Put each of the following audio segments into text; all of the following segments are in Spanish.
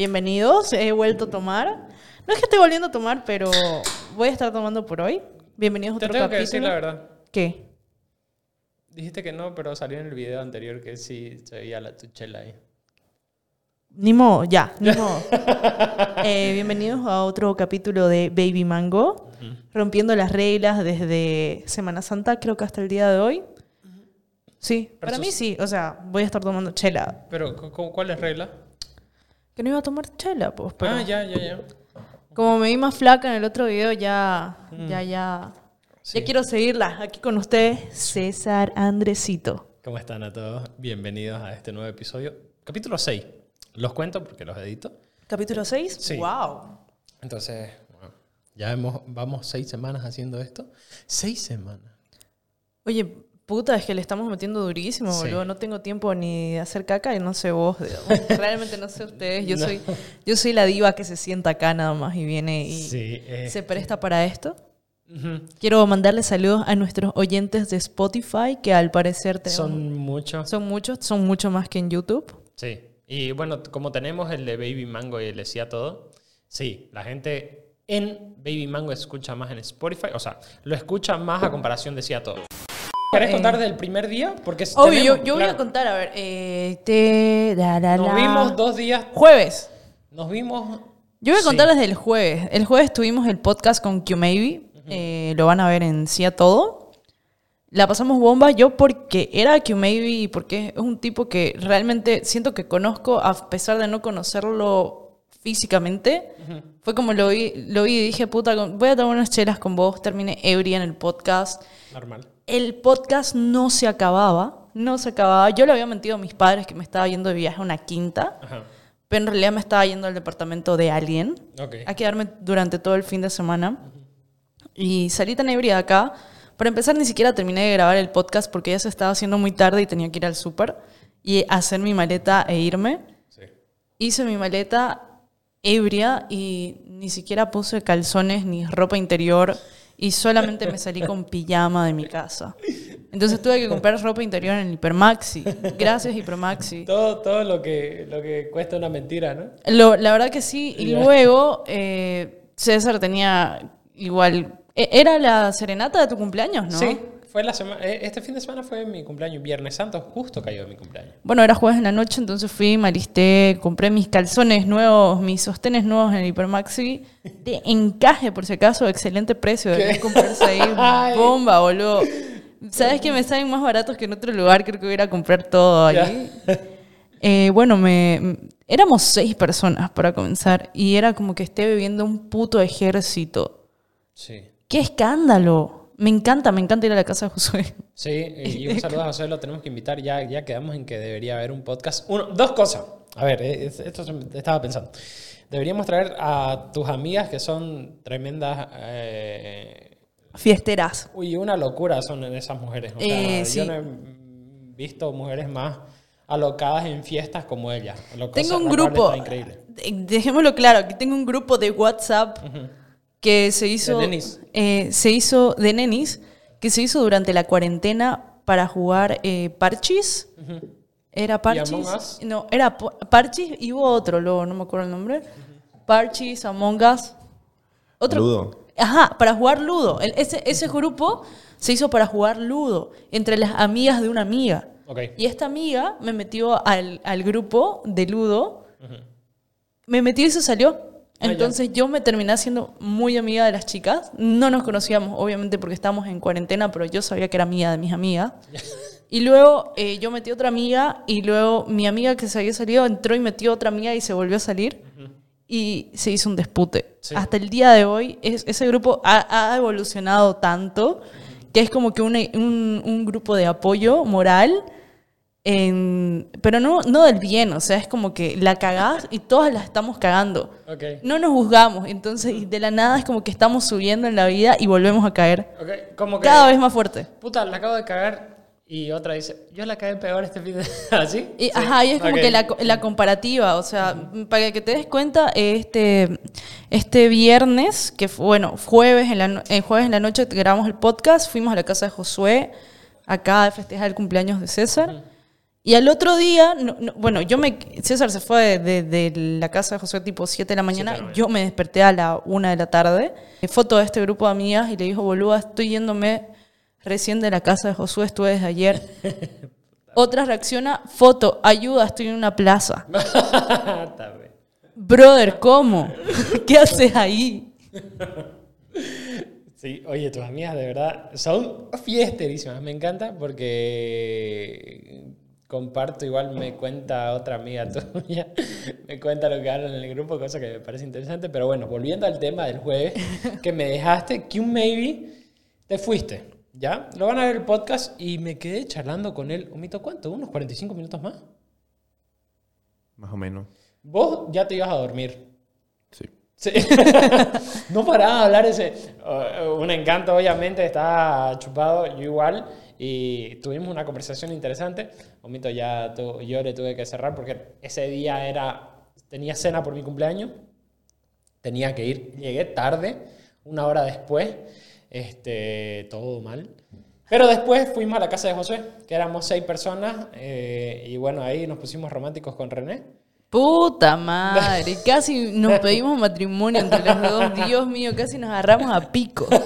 Bienvenidos, he vuelto a tomar. No es que esté volviendo a tomar, pero voy a estar tomando por hoy. Bienvenidos a Te otro tengo que capítulo. decir la verdad. ¿Qué? Dijiste que no, pero salió en el video anterior que sí se veía la tuchela ahí. Ni modo, ya, ni modo. Eh, bienvenidos a otro capítulo de Baby Mango, rompiendo las reglas desde Semana Santa, creo que hasta el día de hoy. Sí, para mí sí, o sea, voy a estar tomando chela. Pero, cu- cu- ¿cuál es regla? Que no iba a tomar chela, pues, pero Ah, ya, ya, ya. como me vi más flaca en el otro video, ya, ya, ya, Sí. ya quiero seguirla. Aquí con ustedes, César Andresito. ¿Cómo están a todos? Bienvenidos a este nuevo episodio. Capítulo 6. Los cuento porque los edito. Capítulo 6. Sí. Wow. Entonces, bueno, ya hemos, vamos seis semanas haciendo esto. Seis semanas. Oye, puta, es que le estamos metiendo durísimo, Sí. boludo. No tengo tiempo ni de hacer caca y no sé vos. Realmente no sé ustedes. Yo, No. soy, yo soy la diva que se sienta acá nada más y viene y Sí. eh, se presta para esto. Quiero mandarle saludos a nuestros oyentes de Spotify, que al parecer tenemos- Son muchos. son muchos, son mucho más que en YouTube. Sí. Y bueno, como tenemos el de Baby Mango y el decía todo, sí, la gente en Baby Mango escucha más en Spotify, o sea, lo escucha más a comparación de decía todo. ¿Querés Eh, contar del primer día? Porque Obvio, tenemos- yo, yo voy a contar, a ver. Te, da, da, Nos la. vimos dos días, Jueves. nos vimos... Yo voy a contar desde el jueves. El jueves tuvimos el podcast con Q Maybe. Eh, lo van a ver en Sí a Todo. La pasamos bomba yo porque era Q Maybe y porque es un tipo que realmente siento que conozco a pesar de no conocerlo físicamente. Fue como lo vi, lo vi y dije, puta, voy a tomar unas chelas con vos. Terminé ebria en el podcast. Normal. El podcast no se acababa. No se acababa. Yo le había mentido a mis padres que me estaba yendo de viaje a una quinta. Ajá. Pero en realidad me estaba yendo al departamento de alguien Ok. a quedarme durante todo el fin de semana. Y salí tan ebria de acá. Para empezar, ni siquiera terminé de grabar el podcast porque ya se estaba haciendo muy tarde y tenía que ir al súper y hacer mi maleta e irme. Sí. Hice mi maleta ebria y ni siquiera puse calzones ni ropa interior y solamente me salí con pijama de mi casa. Entonces tuve que comprar ropa interior en Hipermaxi. Gracias, Hipermaxi. Todo, todo lo, que, lo que cuesta una mentira, ¿no? Lo- la verdad que sí. Y luego eh, César tenía igual... e- ¿Era la serenata de tu cumpleaños, no? Sí, fue la semana, este fin de semana fue mi cumpleaños, Viernes Santo, justo cayó mi cumpleaños. Bueno, era jueves en la noche, entonces fui, me alisté, compré mis calzones nuevos, mis sostenes nuevos en el Hipermaxi. De encaje, por si acaso, excelente precio. Deberías comprarse ahí. Bomba, boludo. ¿Sabes que me salen más baratos que en otro lugar? Creo que voy a ir a comprar todo ahí. Eh, bueno, me, éramos seis personas para comenzar y era como que esté bebiendo un puto ejército. Sí. ¡Qué escándalo! Me encanta, me encanta ir a la casa de Josué. Sí, y un saludo a José, lo tenemos que invitar. Ya, ya quedamos en que debería haber un podcast. Uno, dos cosas. A ver, eh, es- esto estaba pensando. Deberíamos traer a tus amigas que son tremendas. eh, Fiesteras. uy, una locura son esas mujeres. O Eh, sea, sí. Yo no he visto mujeres más alocadas en fiestas como ellas. Tengo un grupo, increíble. de- dejémoslo claro, que tengo un grupo de WhatsApp que se hizo, De nenis. eh, se hizo de nenis, que se hizo durante la cuarentena para jugar eh, parchis. Era parchis. Among Us? No, era parchis y hubo otro, luego no me acuerdo el nombre. Parchis, Among Us. Otro. Ludo. Ajá, para jugar Ludo. El- ese, ese grupo se hizo para jugar Ludo entre las amigas de una amiga. Y esta amiga me metió al, al grupo de Ludo. Me metió y se salió. Entonces yo me terminé haciendo muy amiga de las chicas. No nos conocíamos, obviamente, porque estábamos en cuarentena, pero yo sabía que era amiga de mis amigas. Y luego eh, yo metí otra amiga y luego mi amiga que se había salido entró y metió otra amiga y se volvió a salir. Y se hizo un dispute. Sí. Hasta el día de hoy es- ese grupo ha, ha evolucionado tanto que es como que un, un grupo de apoyo moral, en- pero no, no del bien, o sea, es como que la cagás y todas la estamos cagando. No nos juzgamos, entonces de la nada es como que estamos subiendo en la vida y volvemos a caer. Ok, Como que. Cada vez más fuerte. Puta, la acabo de cagar. Y otra dice, yo la cagué peor este fin de. ¿Así? Y, Sí. Ajá, y es como que la, la comparativa, o sea, para que te des cuenta, este, este viernes, que fue, bueno, jueves en, la, no- eh, jueves en la noche grabamos el podcast, fuimos a la casa de Josué, acá a festejar el cumpleaños de César, Y al otro día, no- no- bueno, yo me. César se fue de, de- de la casa de José tipo 7 de la mañana. de la mañana. Yo me desperté a la 1 de la tarde. Foto de este grupo de amigas y le dijo, boluda, estoy yéndome recién de la casa de Josué, estuve desde ayer. Otra reacciona, foto, ayuda, estoy en una plaza. Brother, ¿cómo? ¿Qué haces ahí? Sí, oye, tus amigas de verdad son fiesterísimas. Me encanta porque comparto, igual me cuenta otra amiga tuya, me cuenta lo que hablan en el grupo, cosa que me parece interesante. Pero bueno, volviendo al tema del jueves, que me dejaste, que un maybe, te fuiste, ¿ya? Lo van a ver el podcast y me quedé charlando con él, un mito, ¿cuánto? ¿Unos 45 minutos más? Más o menos. Vos ya te ibas a dormir. Sí. Sí. no paraba de hablar ese. uh, un encanto, obviamente, estaba chupado, yo igual. Y tuvimos una conversación interesante. Omito ya yo le tuve que cerrar porque ese día era. Tenía cena por mi cumpleaños. Tenía que ir. Llegué tarde, una hora después. Este, todo mal. Pero después fuimos a la casa de José, que éramos seis personas. eh, y bueno, ahí nos pusimos románticos con René. Puta madre, casi nos pedimos matrimonio entre los dos. Dios mío, casi nos agarramos a pico.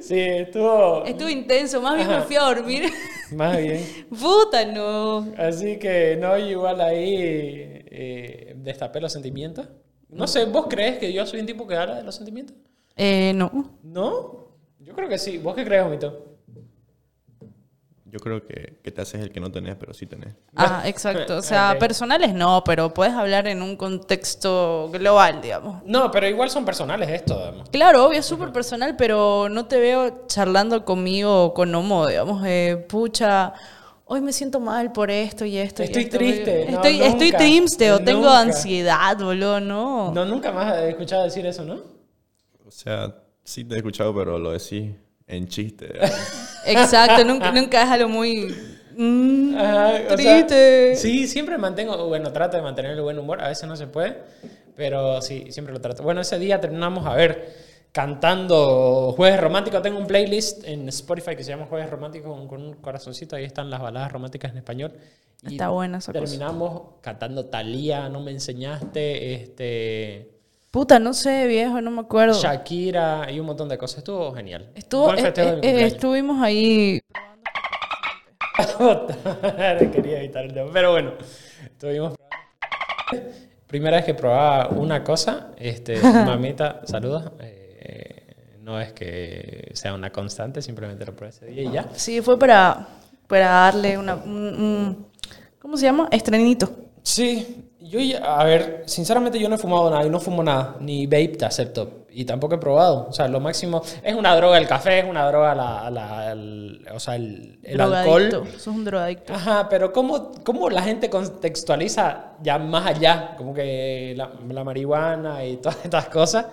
Sí, estuvo. Estuvo intenso, más bien me fui a dormir. Más bien. Puta, no. Así que no, igual ahí eh, destapé los sentimientos. No sé, ¿vos crees que yo soy un tipo que habla de los sentimientos? Eh, no. ¿No? Yo creo que sí. ¿Vos qué crees, Omito? Yo creo que, que te haces el que no tenés, pero sí tenés. Ah, exacto. O sea, Ok. personales no, pero puedes hablar en un contexto global, digamos. No, pero igual son personales esto, además. Claro, obvio, es súper personal, pero no te veo charlando conmigo con homo, digamos, eh, pucha, hoy me siento mal por esto y esto. y Estoy esto". triste. No, Estoy, estoy nunca. triste o tengo Nunca. ansiedad, boludo, no. No, nunca más he escuchado decir eso, ¿no? O sea, sí te he escuchado, pero lo decís en chiste. Exacto, nunca, nunca es algo muy... mm, Ajá, o sea, triste. sí, siempre mantengo, bueno, trato de mantener el buen humor, a veces no se puede, pero sí, siempre lo trato. Bueno, ese día terminamos, a ver, cantando Jueves Románticos. Tengo un playlist en Spotify que se llama Jueves Románticos con, con un corazoncito, ahí están las baladas románticas en español. Y Está buena esa cosa. Terminamos cantando Talía, no me enseñaste, este, Puta, no sé, viejo, no me acuerdo. Shakira y un montón de cosas. Estuvo genial. Estuvo, eh, eh, estuvimos ahí. Quería evitar el tema. Pero bueno, estuvimos. Primera vez que probaba una cosa, este, mamita, saludos. Eh, no es que sea una constante, simplemente lo probé ese día y ya. Sí, fue para, para darle una, un, un- ¿Cómo se llama? Estrenito. Sí, yo, a ver, sinceramente yo no he fumado nada y no fumo nada, ni vape te acepto. Y tampoco he probado. O sea, lo máximo. Es una droga el café, es una droga la, la- el- o sea, el, el alcohol. Sos un drogadicto. Ajá, pero ¿cómo, ¿cómo la gente contextualiza ya más allá? Como que la, la marihuana y todas estas cosas.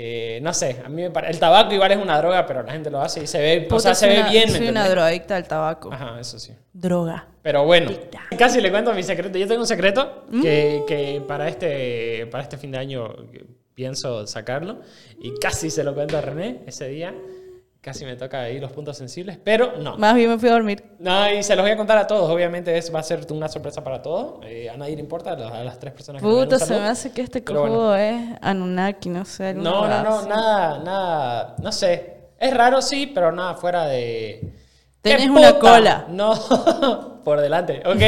Eh, no sé, a mí me parece. El tabaco igual es una droga, pero la gente lo hace y se ve, o Puta, sea, se soy ve una- bien. ¿me Soy una drogadicta del tabaco. Ajá, eso sí. Droga. Pero bueno, casi le cuento mi secreto. Yo tengo un secreto que, que para, este, para este fin de año pienso sacarlo. Y casi se lo cuento a René ese día. Casi me toca ahí los puntos sensibles, pero no. Más bien me fui a dormir. No, y se los voy a contar a todos. Obviamente es, va a ser una sorpresa para todos. Eh, a nadie le importa, a las, tres personas que den Puta, un se me hace que este cojudo bueno. es Anunnaki, no sé. No, no, no, así. nada, nada, no sé. Es raro, sí, pero nada fuera de... ¡Qué una puta! cola. No, por delante. Ok,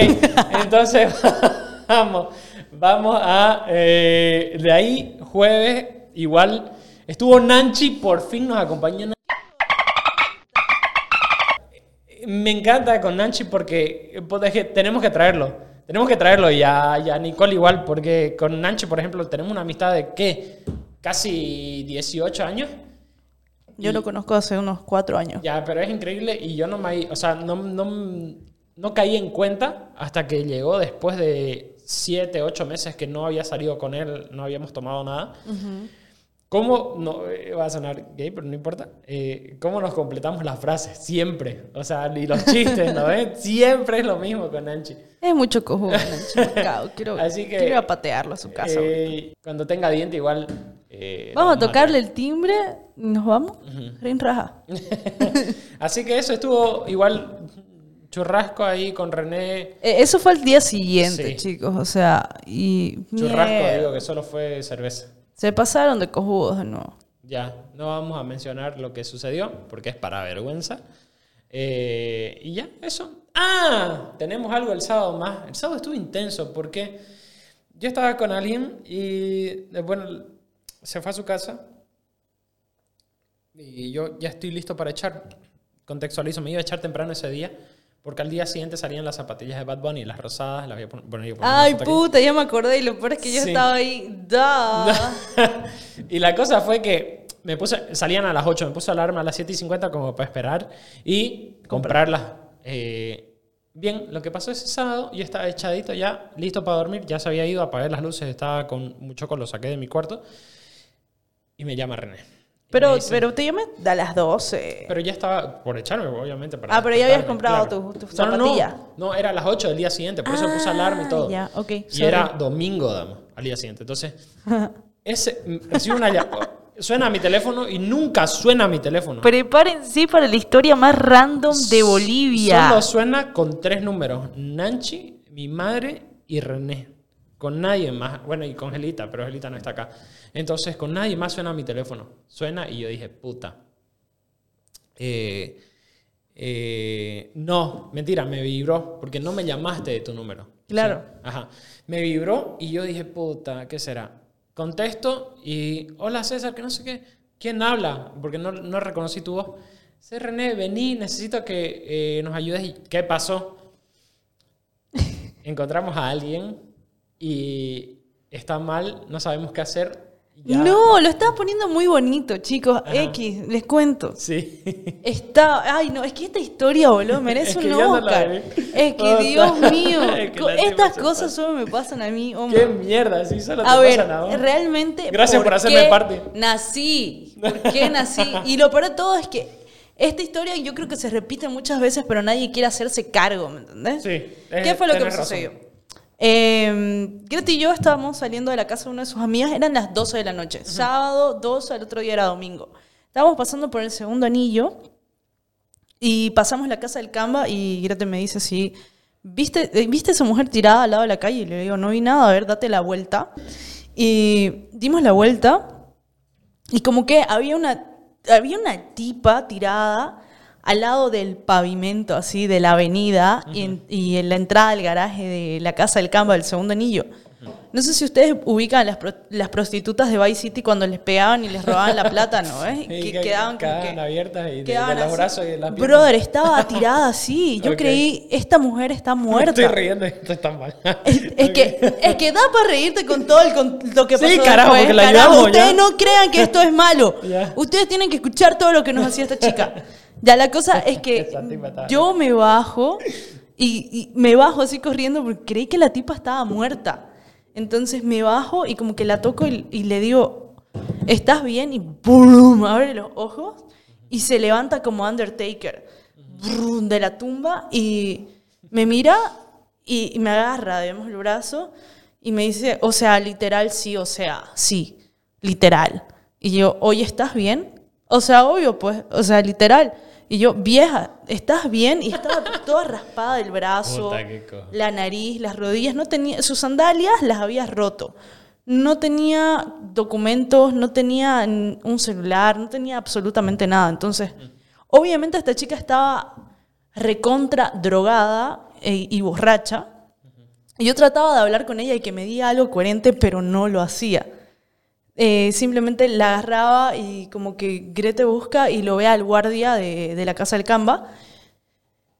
entonces vamos, vamos a... eh, de ahí, jueves, igual, estuvo Nanchi, por fin nos acompañó Me encanta con Nanchi porque pues, es que tenemos que traerlo. Tenemos que traerlo y a, y a Nicole igual, porque con Nanchi, por ejemplo, tenemos una amistad de ¿qué? Casi 18 años. Yo lo conozco hace unos cuatro años. Ya, pero es increíble y yo no me, o sea, no, no, no caí en cuenta hasta que llegó después de 7, 8 meses que no había salido con él, no habíamos tomado nada. ¿Cómo, no, eh, va a sonar gay, pero no importa, eh, cómo nos completamos las frases? Siempre. O sea, y los chistes, ¿no ven? Siempre es lo mismo con Nanchi. Es mucho cojudo, mercado. Quiero, Así que, quiero ir a patearlo a su casa. Eh, cuando tenga diente igual... eh, vamos a tocarle el timbre y nos vamos. Rin raja. Así que eso estuvo igual churrasco ahí con René. Eh, Eso fue el día siguiente, Sí. chicos. O sea, y. Churrasco, mierda. digo que solo fue cerveza. Se pasaron de cojudos de nuevo. Ya, no vamos a mencionar lo que sucedió porque es para vergüenza. Eh, y ya, eso. Ah, tenemos algo el sábado más. El sábado estuvo intenso porque yo estaba con alguien y, eh, bueno, se fue a su casa y yo ya estoy listo para echar. Contextualizo, me iba a echar temprano ese día porque al día siguiente salían las zapatillas de Bad Bunny, las rosadas, las voy a poner. bueno, yo Ay, aquí. puta, ya me acordé. Y lo peor es que yo Sí. estaba ahí. Da. y la cosa fue que me puse, salían a las 8, me puse alarma a las 7 y 50 como para esperar y comprarlas. Eh, bien, lo que pasó ese sábado, yo estaba echadito ya, listo para dormir, ya se había ido, apagué las luces, estaba con mucho con lo saqué de mi cuarto y me llama René. Pero, pero te llamé a las 12. pero ya estaba por echarme, obviamente. Para Ah, pero ya habías comprado tus- tus No, no, no. zapatillas. No, era a las 8 del día siguiente, por eso puse alarma y todo. Ah, Ya, ok. Y sorry. era domingo, dama, al día siguiente. Entonces, ese, recibo una llamada. Suena a mi teléfono y nunca suena a mi teléfono. Prepárense para la historia más random de Bolivia. Solo suena con tres números: Nanchi, mi madre y René. Con nadie más. Bueno, y con Gelita, pero Gelita no está acá. Entonces, con nadie más suena mi teléfono. Suena y yo dije, puta. Eh, eh, no, mentira, me vibró, porque no me llamaste de tu número. Claro. Sí, Ajá. Me vibró y yo dije, puta, ¿qué será? Contesto y, hola César, que no sé qué. ¿Quién habla? Porque no, no reconocí tu voz. Sí, René, vení, necesito que eh, nos ayudes. ¿Y ¿Qué pasó? Encontramos a alguien y está mal, no sabemos qué hacer. Ya- No, lo estabas poniendo muy bonito, chicos. X, les cuento. Sí. Está, ay no, es que esta historia, boludo, merece Es que un no es que. Dios mío, Es que estas cosas solo me pasan a mí, ¿Qué hombre. mierda? Sí, solo te A ver, pasan a vos. realmente. Gracias por hacerme qué parte. Nací. ¿Por qué nací? Y lo peor de todo es que esta historia yo creo que se repite muchas veces, pero nadie quiere hacerse cargo, ¿me entendés? Sí, ¿Qué eh, fue lo que me razón. sucedió? Eh, Greta y yo estábamos saliendo de la casa de una de sus amigas, eran las 12 de la noche, sábado 12, el otro día era domingo. Estábamos pasando por el segundo anillo y pasamos la casa del Camba y Greta me dice así, ¿viste, eh, ¿viste esa mujer tirada al lado de la calle? Y le digo, no vi nada, a ver, date la vuelta. Y dimos la vuelta y como que había una, había una tipa tirada al lado del pavimento, así, de la avenida y, en, y en la entrada del garaje de la casa del Camba del segundo anillo. No sé si ustedes ubican las, pro- las prostitutas de Vice City cuando les pegaban y les robaban la plata, ¿no? ¿Eh? Sí, que, que quedaban quedaban que- abiertas y de, de quedaban los brazos y de las piernas. Brother, estaba tirada así. Yo creí, esta mujer está Me muerta. estoy riendo esto está mal. Es, es que, es que da para reírte con todo el, con lo que Sí, pasó carajo, después, porque la carajo. ayudamos, Ustedes ya. no crean que esto es malo. Ustedes tienen que escuchar todo lo que nos hacía esta chica. Ya, la cosa es que yo me bajo y, y me bajo así corriendo porque creí que la tipa estaba muerta. Entonces me bajo y como que la toco y, le digo, ¿estás bien? Y ¡brum! abre los ojos y se levanta como Undertaker de la tumba y me mira y, y me agarra, digamos, el brazo y me dice, o sea, literal, sí, o sea, sí, literal. Y yo, oye, ¿estás bien? O sea, obvio, pues, o sea, literal. Y yo, vieja, ¿estás bien? Y estaba toda raspada del brazo, Puta, la nariz, las rodillas, no tenía, sus sandalias las había roto. No tenía documentos, no tenía un celular, no tenía absolutamente nada. Entonces, obviamente esta chica estaba recontra drogada eh, y borracha. Y yo trataba de hablar con ella y que me diga algo coherente, pero no lo hacía. Eh, simplemente la agarraba y como que Grete busca y lo ve al guardia de, de la casa del Camba.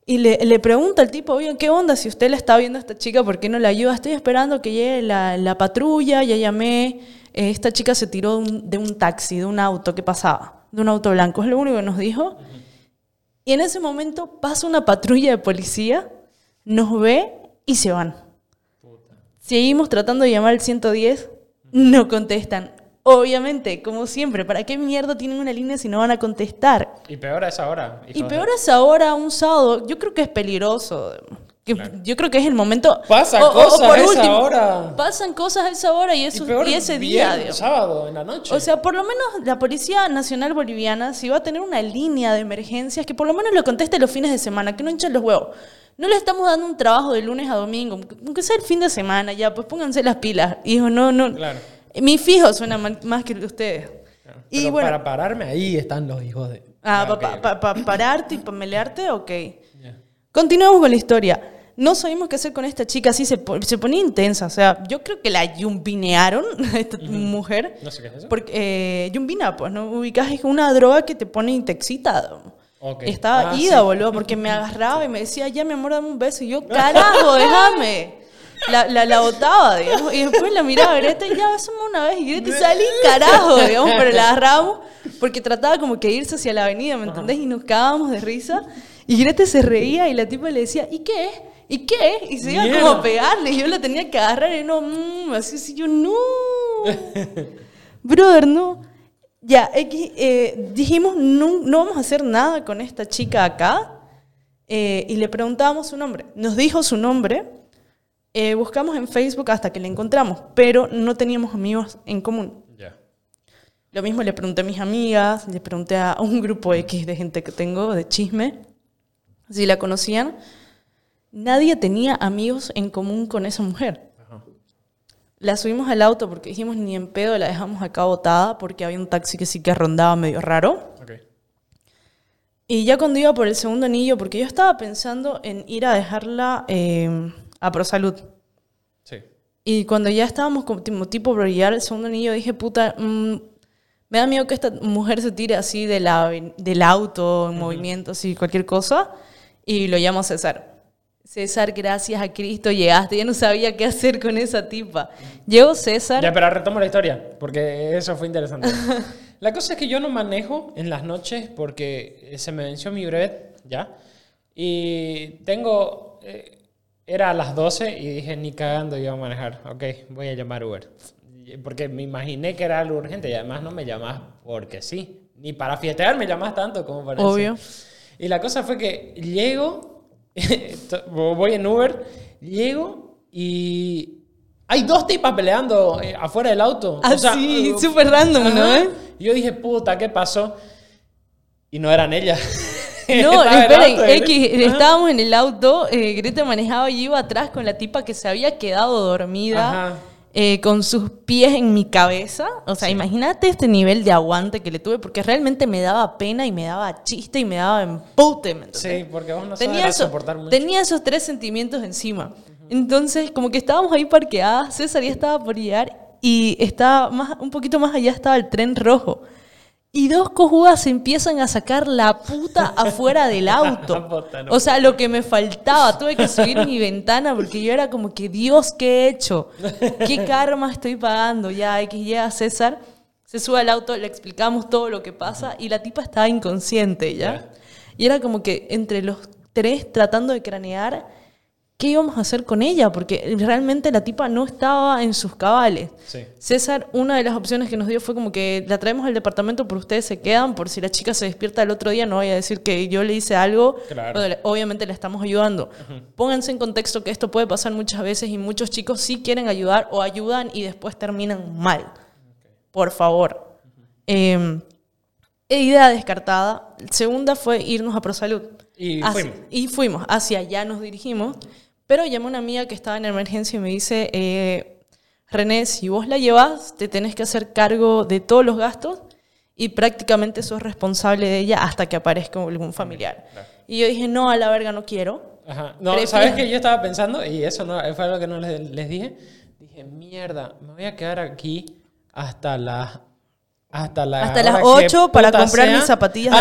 Y le, le pregunta al tipo, oye, ¿qué onda? Si usted la está viendo a esta chica, ¿por qué no la ayuda? Estoy esperando que llegue la, la patrulla, ya llamé. Eh, esta chica se tiró de un, de un taxi, de un auto que pasaba, de un auto blanco. Es lo único que nos dijo. Y en ese momento pasa una patrulla de policía, nos ve y se van. Seguimos tratando de llamar al 110, no contestan. Obviamente, como siempre, ¿para qué mierda tienen una línea si no van a contestar? Y peor a esa hora. Y peor es ahora, un sábado, yo creo que es peligroso. Yo creo que es el momento... Pasa cosas a esa hora. Pasan cosas a esa hora y, Y eso, peor y ese día. digamos. sábado, en la noche. O sea, por lo menos la Policía Nacional Boliviana, si va a tener una línea de emergencias, que por lo menos lo conteste los fines de semana, que no hinchen los huevos. no le estamos dando un trabajo de lunes a domingo, aunque sea el fin de semana, ya, pues pónganse las pilas. Y dijo, no, no. Claro. Mi fijo suena más que el de ustedes. Y bueno, para pararme ahí están los hijos de... ah, Ah, para ok, ok. pararte y para melearte, ok. Ya. Continuemos con la historia. No sabíamos qué hacer con esta chica, así se, po- se ponía intensa. O sea, yo creo que la yumbinearon a esta mujer. No sé qué es eso. Porque eh, yumbina, pues, ¿no? Ubicás es una droga que te pone intexita. Ok. Estaba Ah, ida, sí. boludo, porque me agarraba y me decía, ya, mi amor, dame un beso. Y yo, carajo, déjame. La, la, la botaba, digamos. Y después la miraba a Greta y ya, besame una vez. Y Greta salí, carajo, digamos, pero la agarramos porque trataba como que irse hacia la avenida, ¿me entendés? Y nos cagábamos de risa. Y Greta se reía y la tipa le decía, ¿y qué es? ¿Y qué es? Y se iba como a pegarle. Y yo la tenía que agarrar y no, mm, así, así, yo, no. Brother, no. Ya, eh, dijimos, no, no vamos a hacer nada con esta chica acá. eh, y le preguntábamos su nombre. Nos dijo su nombre. Eh, buscamos en Facebook hasta que la encontramos, pero no teníamos amigos en común. Lo mismo le pregunté a mis amigas, le pregunté a un grupo X de gente que tengo de chisme, si la conocían. Nadie tenía amigos en común con esa mujer. Ajá. La subimos al auto porque dijimos ni en pedo, la dejamos acá botada porque había un taxi que sí que rondaba medio raro. Y ya cuando iba por el segundo anillo, porque yo estaba pensando en ir a dejarla eh, a ProSalud. Sí. Y cuando ya estábamos como tipo, tipo llegar el segundo anillo, dije, puta, mm, me da miedo que esta mujer se tire así de la, del auto, en movimiento, así, cualquier cosa. Y lo llamo César. César, gracias a Cristo llegaste. Ya no sabía qué hacer con esa tipa. Llegó César. Ya, pero retomo la historia, porque eso fue interesante. la cosa es que yo no manejo en las noches porque se me venció mi brevet, ¿ya? Y tengo... eh, era a las 12 y dije, ni cagando iba a manejar. Ok, voy a llamar Uber. Porque me imaginé que era algo urgente y además no me llamás porque sí. Ni para fiestear me llamás tanto como para eso. Obvio. Y la cosa fue que llego, voy en Uber, llego y hay dos tipas peleando eh, afuera del auto. Así, uh, súper random, ¿no? Yo dije, puta, ¿qué pasó? Y no eran ellas. No, esperen. X, Ajá. estábamos en el auto, eh, Greta manejaba y yo iba atrás con la tipa que se había quedado dormida eh, con sus pies en mi cabeza. O sea, imagínate este nivel de aguante que le tuve porque realmente me daba pena y me daba chiste y me daba empute. Sí, porque vos no tenía, sabes eso- soportar mucho. tenía esos tres sentimientos encima. Entonces, como que estábamos ahí parqueadas, César ya estaba por llegar y estaba más, un poquito más allá estaba el tren rojo. Y dos cojudas empiezan a sacar la puta afuera del auto. O sea, lo que me faltaba, tuve que subir mi ventana porque yo era como que, Dios, ¿qué he hecho? ¿Qué karma estoy pagando? Ya, X llega César, se sube al auto, le explicamos todo lo que pasa y la tipa estaba inconsciente. Ya. Y era como que entre los tres tratando de cranear qué íbamos a hacer con ella, porque realmente la tipa no estaba en sus cabales. Sí. César, una de las opciones que nos dio fue como que la traemos al departamento, pero ustedes se quedan, por si la chica se despierta el otro día, no voy a decir que yo le hice algo, Claro. obviamente le estamos ayudando. Pónganse en contexto que esto puede pasar muchas veces y muchos chicos sí quieren ayudar o ayudan y después terminan mal. Por favor. Eh, idea descartada. Segunda fue irnos a ProSalud. Y Hacia- fuimos. Y fuimos. Hacia allá nos dirigimos. Pero llamó una amiga que estaba en emergencia y me dice, eh, René, si vos la llevas, te tenés que hacer cargo de todos los gastos y prácticamente sos responsable de ella hasta que aparezca algún familiar. Y yo dije, no, a la verga no quiero. Ajá. No, Prefiero- ¿sabes qué yo estaba pensando? Y eso no, fue algo que no les, les dije. Dije, mierda, me voy a quedar aquí hasta las... Hasta, la Hasta las que 8 para comprar sea. mis zapatillas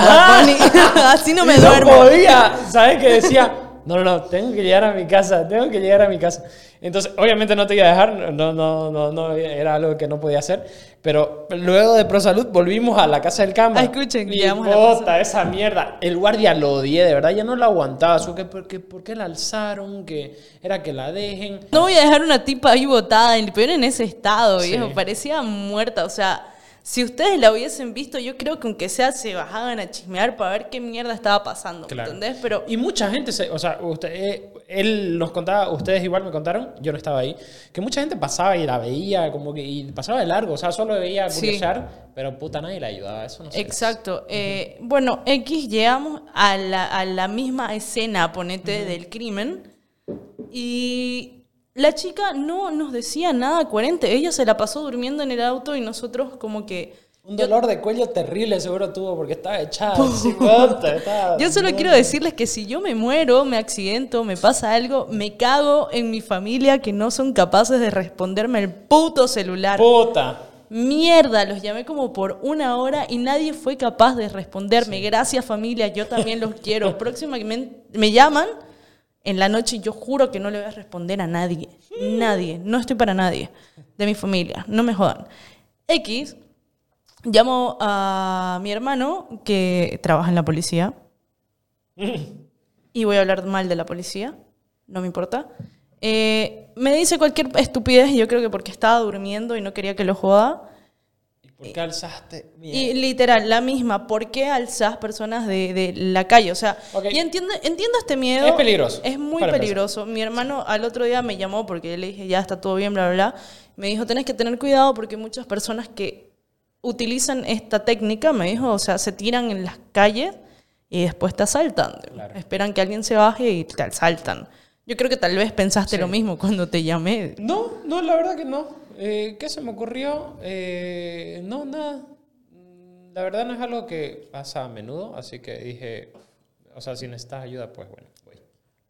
de. Así no me Y duermo. podía, ¿sabes qué decía? No, no, no, tengo que llegar a mi casa, tengo que llegar a mi casa. Entonces, obviamente no te iba a dejar, no, no, no, no, era algo que no podía hacer. Pero luego de ProSalud volvimos a la casa del cambio. Ah, escuchen, y llegamos a la puta, casa. esa mierda. El guardia lo odié, de verdad, ya no lo aguantaba. Su que, ¿por, qué, ¿Por qué la alzaron? Que era que la dejen. No voy a dejar una tipa ahí botada, en- pero en ese estado, Sí. viejo. Parecía muerta, o sea, Si ustedes la hubiesen visto, yo creo que aunque sea se bajaban a chismear para ver qué mierda estaba pasando, ¿me Claro. ¿entendés? Pero Y mucha gente, se- o sea, usted, eh, él nos contaba, ustedes igual me contaron, yo no estaba ahí, que mucha gente pasaba y la veía, como que, y pasaba de largo, o sea, solo veía Sí. curiosear, pero puta nadie la ayudaba, eso no sé. Exacto. Eh, bueno, X llegamos a la, a la misma escena, ponete, del crimen. Y la chica no nos decía nada coherente. Ella se la pasó durmiendo en el auto y nosotros como que... Un dolor de cuello terrible seguro tuvo porque estaba echada. estaba- Yo solo quiero decirles que si yo me muero, me accidento, me pasa algo, me cago en mi familia que no son capaces de responderme el puto celular. Puta. Mierda, los llamé como por una hora y nadie fue capaz de responderme. Gracias familia, yo también los quiero. Próximamente me llaman en la noche yo juro que no le voy a responder a nadie. Nadie, no estoy para nadie de mi familia, no me jodan. X, llamo a mi hermano que trabaja en la policía y voy a hablar mal de la policía, no me importa. Eh, me dice cualquier estupidez, yo creo que porque estaba durmiendo y no quería que lo joda. ¿Y por qué alzaste? Y literal, la misma, ¿por qué alzas personas de, de la calle? O sea, y entiendo, entiendo este miedo. Es peligroso, Es muy empezar. peligroso. Mi hermano al otro día me llamó porque le dije, ya está todo bien, bla, bla, bla. Me dijo, tenés que tener cuidado porque muchas personas que utilizan esta técnica, me dijo, o sea, se tiran en las calles y después te asaltan. Claro. Esperan que alguien se baje y te asaltan. Yo creo que tal vez pensaste lo mismo cuando te llamé. No, no, la verdad que no. Eh, ¿Qué se me ocurrió? Eh, no, nada. Mm, La verdad no es algo que pasa a menudo, así que dije, o sea, si necesitas ayuda, pues bueno, voy.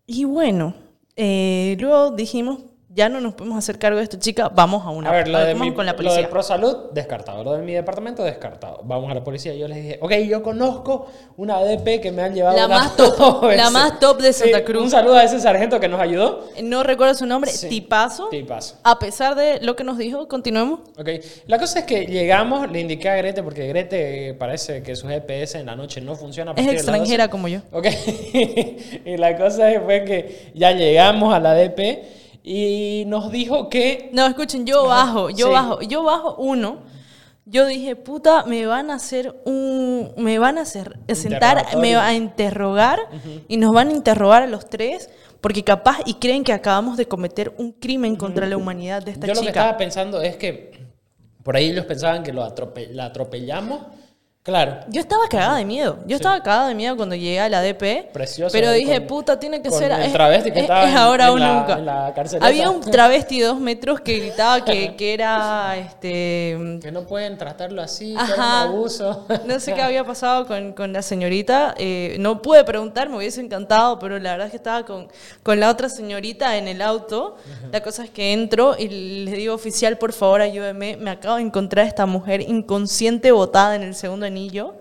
Y bueno, eh, luego dijimos, ya no nos podemos hacer cargo de esto, chica, vamos a una A ver, lo, de mi, con la lo policía. del ProSalud, descartado. Lo de mi departamento, descartado. Vamos a la policía. Yo les dije, ok, yo conozco una ADP que me han llevado La más top, la veces". más top de Santa Sí, Cruz. Un saludo a ese sargento que nos ayudó. No recuerdo su nombre, Sí. tipazo. Tipazo. A pesar de lo que nos dijo, continuemos. Ok, la cosa es que llegamos, le indiqué a Grete, porque Grete parece que su GPS en la noche no funciona. Es de extranjera 12. como yo. Ok, y la cosa fue que ya llegamos a la DP y nos dijo que... No, escuchen, yo bajo, yo sí. bajo, yo bajo uno. Yo dije, puta, me van a hacer un. Me van a hacer sentar, me van a interrogar y nos van a interrogar a los tres porque capaz y creen que acabamos de cometer un crimen contra la humanidad de esta Yo lo que chica. estaba pensando es que por ahí ellos pensaban que lo atrope- la atropellamos. Claro. Yo estaba cagada de miedo. Yo estaba cagada de miedo cuando llegué a la DP. Precioso Pero dije, con- puta, tiene que con ser. el es- travesti que es- estaba es ahora en o la- nunca. en la carceleta. Había un travesti de dos metros que gritaba que, que era. este Que no pueden tratarlo así, que era un abuso. No sé qué había pasado con, con la señorita. eh, no pude preguntar, me hubiese encantado, pero la verdad es que estaba con, con la otra señorita en el auto. La cosa es que entro y le digo, oficial, por favor, ayúdeme. Me acabo de encontrar esta mujer inconsciente botada en el segundo anillo.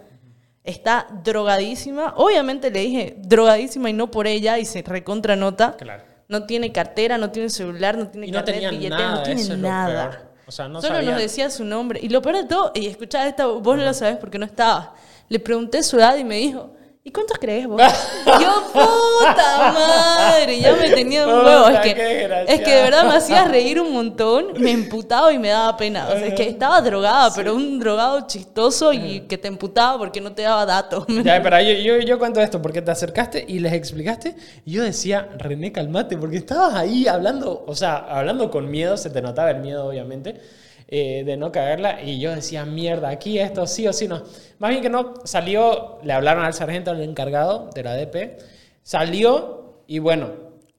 Está drogadísima. Obviamente le dije drogadísima y no por ella y se recontra nota. Claro. No tiene cartera, no tiene celular, no tiene Y no nada, no tiene eso es lo nada. peor. O sea, no Solo nos decía su nombre. Y lo peor de todo, y escuchá esta, vos no lo sabés porque no estabas. Le pregunté su edad y me dijo, ¿y cuántos crees vos? Yo, puta madre, ya me tenía un huevo. Es que, es que de verdad me hacía reír un montón, me emputaba y me daba pena. O sea, es que estaba drogada, pero un drogado chistoso y que te emputaba porque no te daba datos. Ya, pero yo, yo, yo cuento esto porque te acercaste y les explicaste. Y yo decía, René, calmate, porque estabas ahí hablando, o sea, hablando con miedo, se te notaba el miedo, obviamente, eh, de no cagarla. Y yo decía, mierda, aquí esto sí o sí no. Más bien que no, salió, le hablaron al sargento, al encargado de la DP, salió y bueno,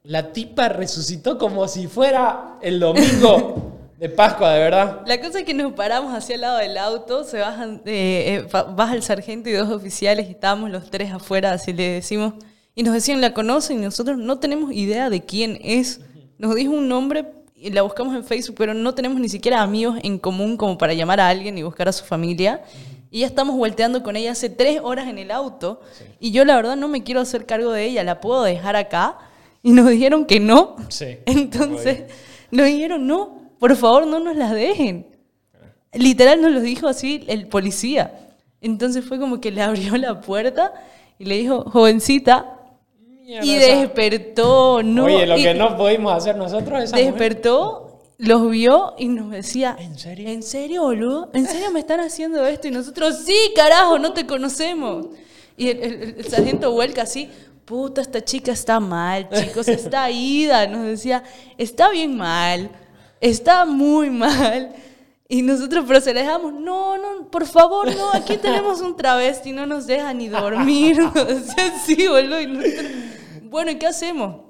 la tipa resucitó como si fuera el domingo de Pascua, de verdad. La cosa es que nos paramos hacia el lado del auto, se bajan, eh, eh, el sargento y dos oficiales estábamos los tres afuera, así le decimos, y nos decían, la conocen y nosotros no tenemos idea de quién es. Nos dijo un nombre y la buscamos en Facebook, pero no tenemos ni siquiera amigos en común como para llamar a alguien y buscar a su familia. Y ya estamos volteando con ella hace tres horas en el auto. Y yo la verdad no me quiero hacer cargo de ella, la puedo dejar acá. Y nos dijeron que no. Sí. Entonces nos dijeron, no, por favor no nos las dejen. Literal nos lo dijo así el policía. Entonces fue como que le abrió la puerta y le dijo, jovencita, Mierda, y despertó, no. Oye, lo y que no pudimos hacer nosotros, mujer- despertó los vio y nos decía, ¿En serio? ¿En serio, boludo? ¿En serio me están haciendo esto? Y nosotros, sí, carajo, no te conocemos. Y el, el- el sargento vuelca así, puta, esta chica está mal, chicos, está ida. Nos decía, está bien mal, está muy mal. Y nosotros, pero se le dejamos, no, no, por favor, no, aquí tenemos un travesti, no nos deja ni dormir. Nos decía así, boludo. Y nosotros, bueno, ¿y qué hacemos?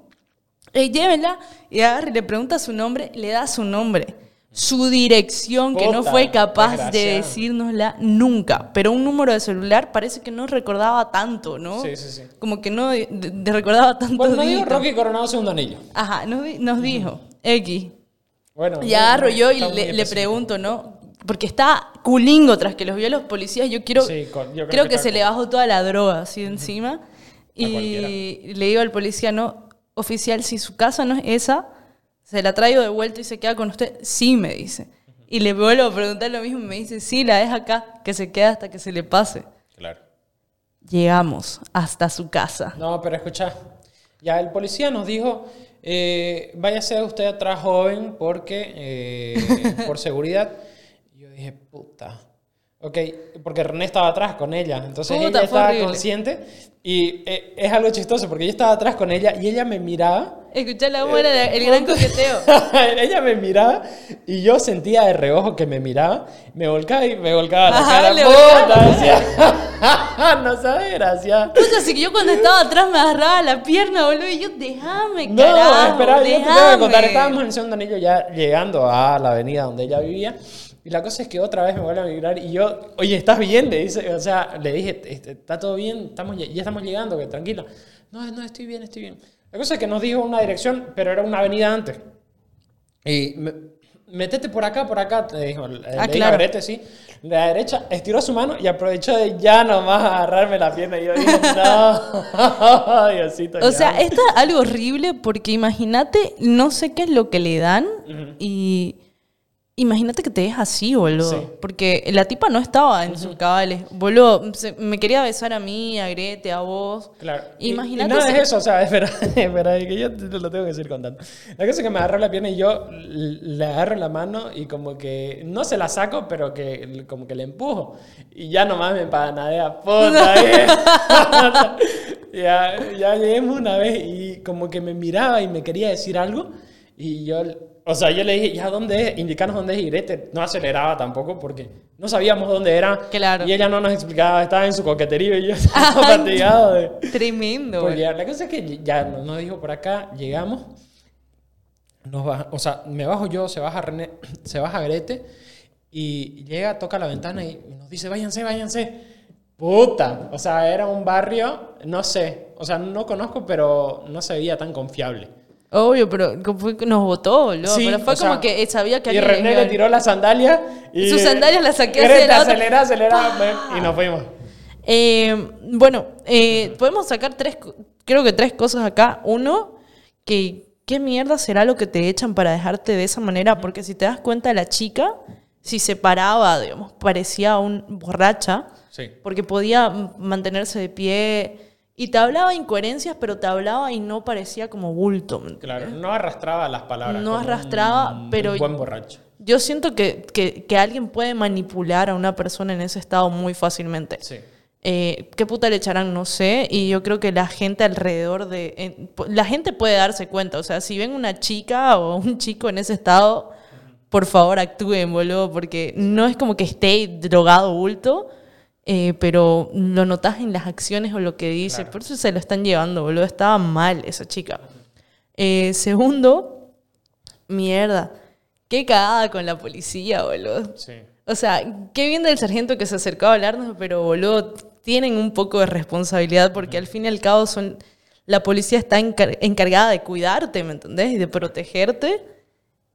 Eh, llévenla y agarra y le pregunta su nombre, le da su nombre, su dirección, que no fue capaz de decírnosla nunca, pero un número de celular parece que no recordaba tanto, ¿no? Sí, sí, sí. Como que no de- recordaba tanto. Bueno, no digo dígitos. Rocky Coronado segundo anillo. Ajá, nos, di- nos dijo, X. Bueno, Y agarro yo y le, le específico. pregunto, ¿no? Porque está culingo tras que los vio los policías. Yo quiero, Sí, con- yo creo creo que se le bajó toda la droga así encima. Y le digo al policía, no, oficial, si su casa no es esa, se la traigo de vuelta y se queda con usted. Sí, me dice. Y le vuelvo a preguntar lo mismo y me dice, sí, la deja acá, que se queda hasta que se le pase. Claro. Llegamos hasta su casa. No, pero escucha, ya el policía nos dijo, eh, váyase usted atrás joven porque, eh, por seguridad. Y Yo dije, puta. Ok, porque René estaba atrás con ella, entonces Puta, ella estaba horrible. consciente y eh, es algo chistoso porque yo estaba atrás con ella y ella me miraba Escuchá la muera el gran coqueteo. ella me miraba y yo sentía de reojo que me miraba, me volcaba y me volcaba la Ajá, cara. le Puta, decía, no sabes, gracias. Puta, así que yo cuando estaba atrás me agarraba la pierna, boludo, y yo, déjame, No, espera, yo te tengo que déjame". contar. Estábamos en el segundo anillo ya llegando a la avenida donde ella vivía. Y la cosa es que otra vez me vuelve a migrar y yo, oye, ¿estás bien? Le dice, o sea, le dije, "Este, ¿está todo bien? Estamos, ya estamos llegando, que tranquila. No, no, estoy bien, estoy bien. La cosa es que nos dijo una dirección, pero era una avenida antes. Y me- metete por acá, por acá, te dijo. Le Ah, dijo claro. Sí. La derecha estiró su mano y aprovechó de ya nomás agarrarme la pierna. Y yo dije, no, Diosito. O ya". sea, esto es algo horrible porque imagínate, no sé qué es lo que le dan y imagínate que te deja así, boludo. Sí. Porque la tipa no estaba en sus cabales. Boludo, se- me quería besar a mí, a Grete, a vos. Claro. Y- Imagínate Y, nada si- es eso, o sea, espera, espera, que yo te lo tengo que decir contando. La cosa es que me agarró la pierna y yo le agarro la mano y como que no se la saco, pero que como que le empujo. Y ya nomás me empanadea, puta. ya, ya lleguemos una vez y como que me miraba y me quería decir algo. Y yo, o sea, yo le dije, ¿ya dónde es? Indicanos dónde es. Y Grete no aceleraba tampoco porque no sabíamos dónde era. Claro. Y ella no nos explicaba, estaba en su coqueterío y yo estaba fatigado de... Tremendo, Porque la cosa es que ya nos nos dijo por acá, llegamos, nos baja- o sea, me bajo yo, se baja René, se baja Grete y llega, toca la ventana y nos dice, váyanse, váyanse. Puta, o sea, era un barrio, no sé, o sea, no conozco, pero no se veía tan confiable. Obvio, pero como fue que nos votó. Sí, pero fue como sea, que sabía que Y René le tiró la sandalia y... Sus sandalias las saqué de la otra. acelera, acelera, y nos fuimos. Eh, bueno, eh, podemos sacar tres, creo que tres cosas acá. Uno, que qué mierda será lo que te echan para dejarte de esa manera, porque si te das cuenta, la chica, si se paraba, digamos, parecía un borracha, Sí. porque podía mantenerse de pie y te hablaba incoherencias, pero te hablaba y no parecía como bulto. Claro, no arrastraba las palabras. No arrastraba, un- pero- Un buen borracho. Yo siento que, que, que alguien puede manipular a una persona en ese estado muy fácilmente. Sí. Eh, ¿Qué puta le echarán? No sé. Y yo creo que la gente alrededor de... po- la gente puede darse cuenta. O sea, si ven una chica o un chico en ese estado, por favor actúen, boludo. Porque no es como que esté drogado bulto, eh, pero lo notas en las acciones o lo que dice. Claro. Por eso se lo están llevando, boludo. Estaba mal esa chica. Eh, segundo, mierda. Qué cagada con la policía, boludo. Sí. O sea, qué bien del sargento que se acercó a hablarnos, pero boludo, tienen un poco de responsabilidad porque al fin y al cabo son. La policía está encar- encargada de cuidarte, ¿me entendés? Y de protegerte.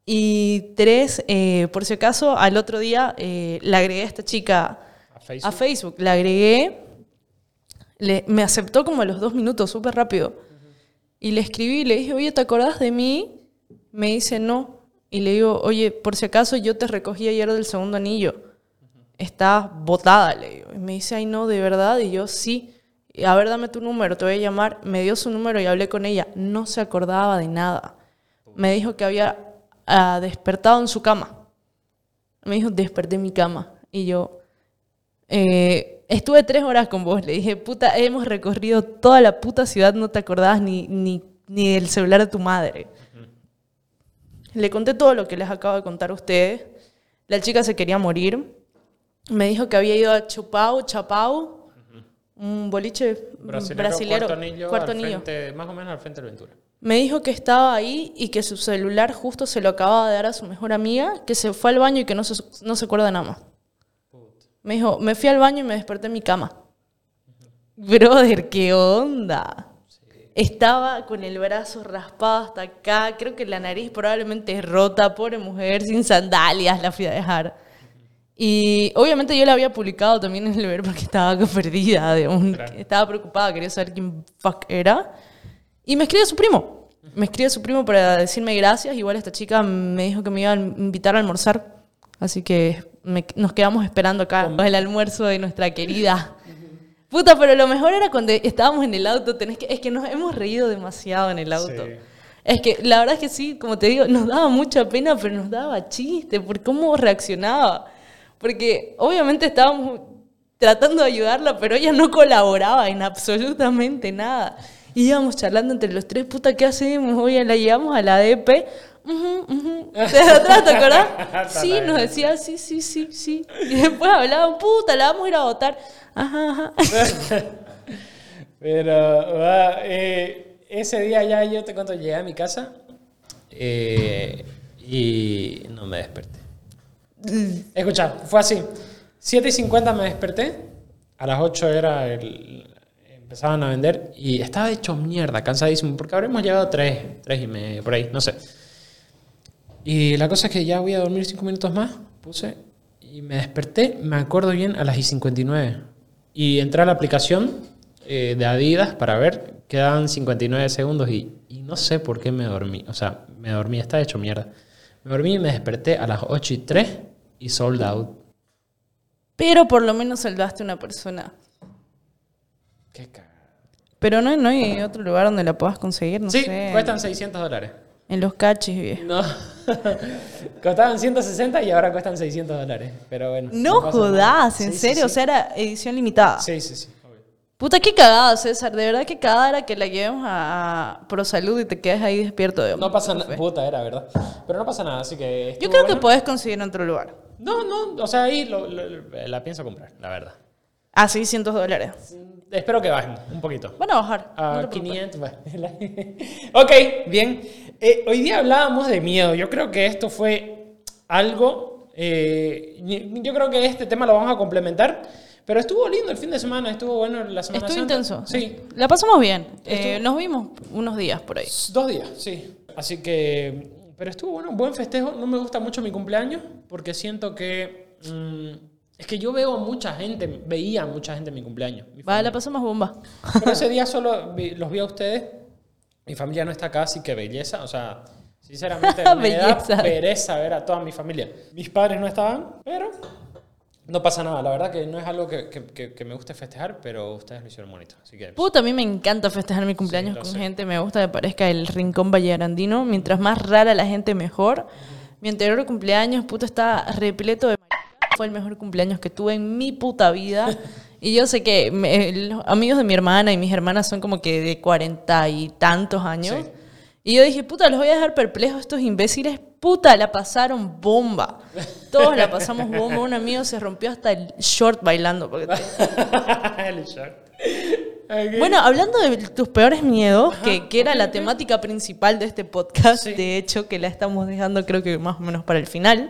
Y tres, eh, por si acaso, al otro día eh, le agregué a esta chica A Facebook. La agregué, le- me aceptó como a los dos minutos, súper rápido. Y le escribí, le dije, oye, ¿te acordás de mí? Me dice, no. Y le digo, oye, por si acaso yo te recogí ayer del segundo anillo. Estás botada, le digo. Y me dice, ay, no, de verdad. Y yo, sí. A ver, dame tu número, te voy a llamar. Me dio su número y hablé con ella. No se acordaba de nada. Me dijo que había ah, despertado en su cama. Me dijo, desperté en mi cama. Y yo, eh, estuve tres horas con vos. Le dije, puta, hemos recorrido toda la puta ciudad, no te acordabas ni, ni, ni del celular de tu madre. Le conté todo lo que les acabo de contar a ustedes. La chica se quería morir. Me dijo que había ido a Chupau, Chapau, un boliche Brasilero, brasilero, cuarto anillo, cuarto al anillo. frente- más o menos al frente del Ventura. Me dijo que estaba ahí y que su celular justo se lo acababa de dar a su mejor amiga, que se fue al baño y que no se, no se acuerda nada más. Me dijo, me fui al baño y me desperté en mi cama. Brother, ¿qué onda? Estaba con el brazo raspado hasta acá, creo que la nariz probablemente rota, pobre mujer, sin sandalias, la fui a dejar. Y obviamente yo la había publicado también en el ver porque estaba perdida, de un, Claro. estaba preocupada, quería saber quién fuck era. Y me escribe su primo. Me escribe su primo para decirme gracias. Igual esta chica me dijo que me iba a invitar a almorzar. Así que me- nos quedamos esperando acá el almuerzo de nuestra querida. Puta, pero lo mejor era cuando estábamos en el auto. Tenés que, es que nos hemos reído demasiado en el auto. Sí. Es que la verdad es que sí, como te digo, nos daba mucha pena, pero nos daba chiste por cómo reaccionaba. Porque obviamente estábamos tratando de ayudarla, pero ella no colaboraba en absolutamente nada. Y íbamos charlando entre los tres, puta, ¿qué hacemos? Oye, la llevamos a la DP. Ujú, ujú. Desde atrás, ¿te acordás? Sí, nos decía, sí, sí, sí, sí. Y después hablaban, puta, la vamos a ir a votar. Ajá, ajá. Pero ah, eh, ese día ya yo te cuento, llegué a mi casa eh, y no me desperté. Escucha, fue así. 7 y 50 me desperté, a las 8 era el, empezaban a vender y estaba hecho mierda, cansadísimo, porque habremos llegado a 3, 3 y medio, por ahí, no sé. Y la cosa es que ya voy a dormir 5 minutos más, puse y me desperté, me acuerdo bien, a las y 59. Y entré a la aplicación eh, de Adidas para ver, quedaban 59 segundos y, y no sé por qué me dormí. O sea, me dormí, está hecho mierda. Me dormí y me desperté a las 8 y 3 y sold out. Pero por lo menos salvaste a una persona. Qué cagada. Pero no, no hay otro lugar donde la puedas conseguir, no sí, sé. cuestan 600 dólares. En los cachis, viejo. No. Costaban 160 y ahora cuestan 600 dólares. Pero bueno. No jodas, en Sí, sí, serio, sí. o sea, era edición limitada. Sí, sí, sí. obvio. Puta, qué cagada, César. De verdad, qué cagada era que la llevemos a, a ProSalud y te quedes ahí despierto de No pasa nada. Puta, era verdad. Pero no pasa nada, así que. Yo creo que bueno. podés conseguir en otro lugar. No, no, o sea, ahí lo- lo- la pienso comprar, la verdad. A 600 dólares. Espero que bajen un poquito. Van a bajar. A no te preocupes. 500. bueno. ok, bien. Eh, hoy día hablábamos de miedo. Yo creo que esto fue algo. eh, yo creo que este tema lo vamos a complementar. Pero estuvo lindo el fin de semana, estuvo bueno la semana Estuvo intenso. Sí, La pasamos bien. Eh, nos vimos unos días por ahí. Dos días, sí. Así que, pero estuvo bueno, buen festejo. No me gusta mucho mi cumpleaños porque siento que mm, es que yo veo a mucha gente, veía a mucha gente en mi cumpleaños. Mi Va, familia. la pasamos bomba. Pero ese día solo los vi a ustedes. Mi familia no está acá, así que belleza. O sea, sinceramente me da pereza ver a toda mi familia. Mis padres no estaban, pero no pasa nada. La verdad que no es algo que, que- que- me guste festejar, pero ustedes lo hicieron bonito. Así que Puta, a mí me encanta festejar mi cumpleaños lo con sé. gente. Me gusta que parezca el rincón vallegrandino. Mientras más rara la gente, mejor. Mi anterior cumpleaños, puta, está repleto de. Fue el mejor cumpleaños que tuve en mi puta vida. Y yo sé que me- los amigos de mi hermana y mis hermanas son como que de cuarenta y tantos años. Sí. Y yo dije, puta, los voy a dejar perplejos estos imbéciles. Puta, la pasaron bomba. Todos la pasamos bomba. Un amigo se rompió hasta el short bailando. porque el short. Bueno, hablando de tus peores miedos, que, que era la temática principal de este podcast, Sí. de hecho, que la estamos dejando creo que más o menos para el final.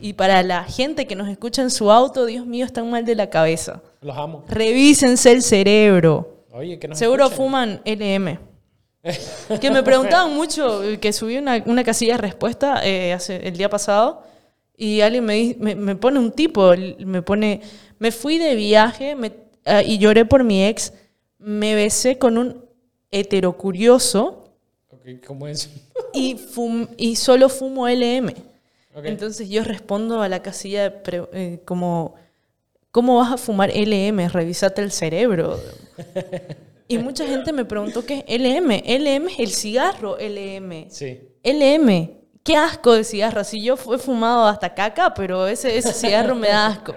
Y para la gente que nos escucha en su auto, Dios mío, están mal de la cabeza. Los amo. Revísense el cerebro. Oye, que nos Seguro escuchen. fuman LM. Que me preguntaban mucho, que subí una, una casilla de respuesta eh, hace, el día pasado y alguien me, me, me pone un tipo, me pone, me fui de viaje me- ah, y lloré por mi ex, me besé con un heterocurioso Ok, ¿Cómo es? y, fum- y solo fumo LM. Entonces yo respondo a la casilla de pre- eh, como, ¿cómo vas a fumar LM? Revisate el cerebro. Y mucha gente me preguntó qué es LM. LM es el cigarro LM. Sí. LM. qué asco de cigarro. Si yo he fumado hasta caca, pero ese, ese cigarro me da asco.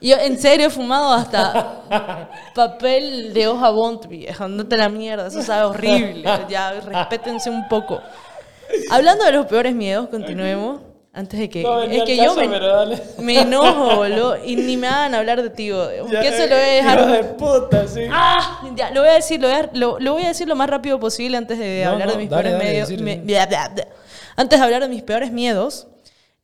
Yo en serio he fumado hasta papel de hoja Bond, te la mierda, eso sabe horrible. Ya, respétense un poco. Hablando de los peores miedos, continuemos. Antes de que. No es que caso, yo me, enojo, boludo. Y ni me hagan hablar de ti. Ya, Que eso lo voy a dejar. de puta, sí. ¡Ah! Ya, lo voy a decir, lo voy a, lo, lo voy a decir lo más rápido posible antes de No, hablar no, de mis dale, peores dale, miedos. decilo, me- sí. bla, bla, bla. Antes de hablar de mis peores miedos,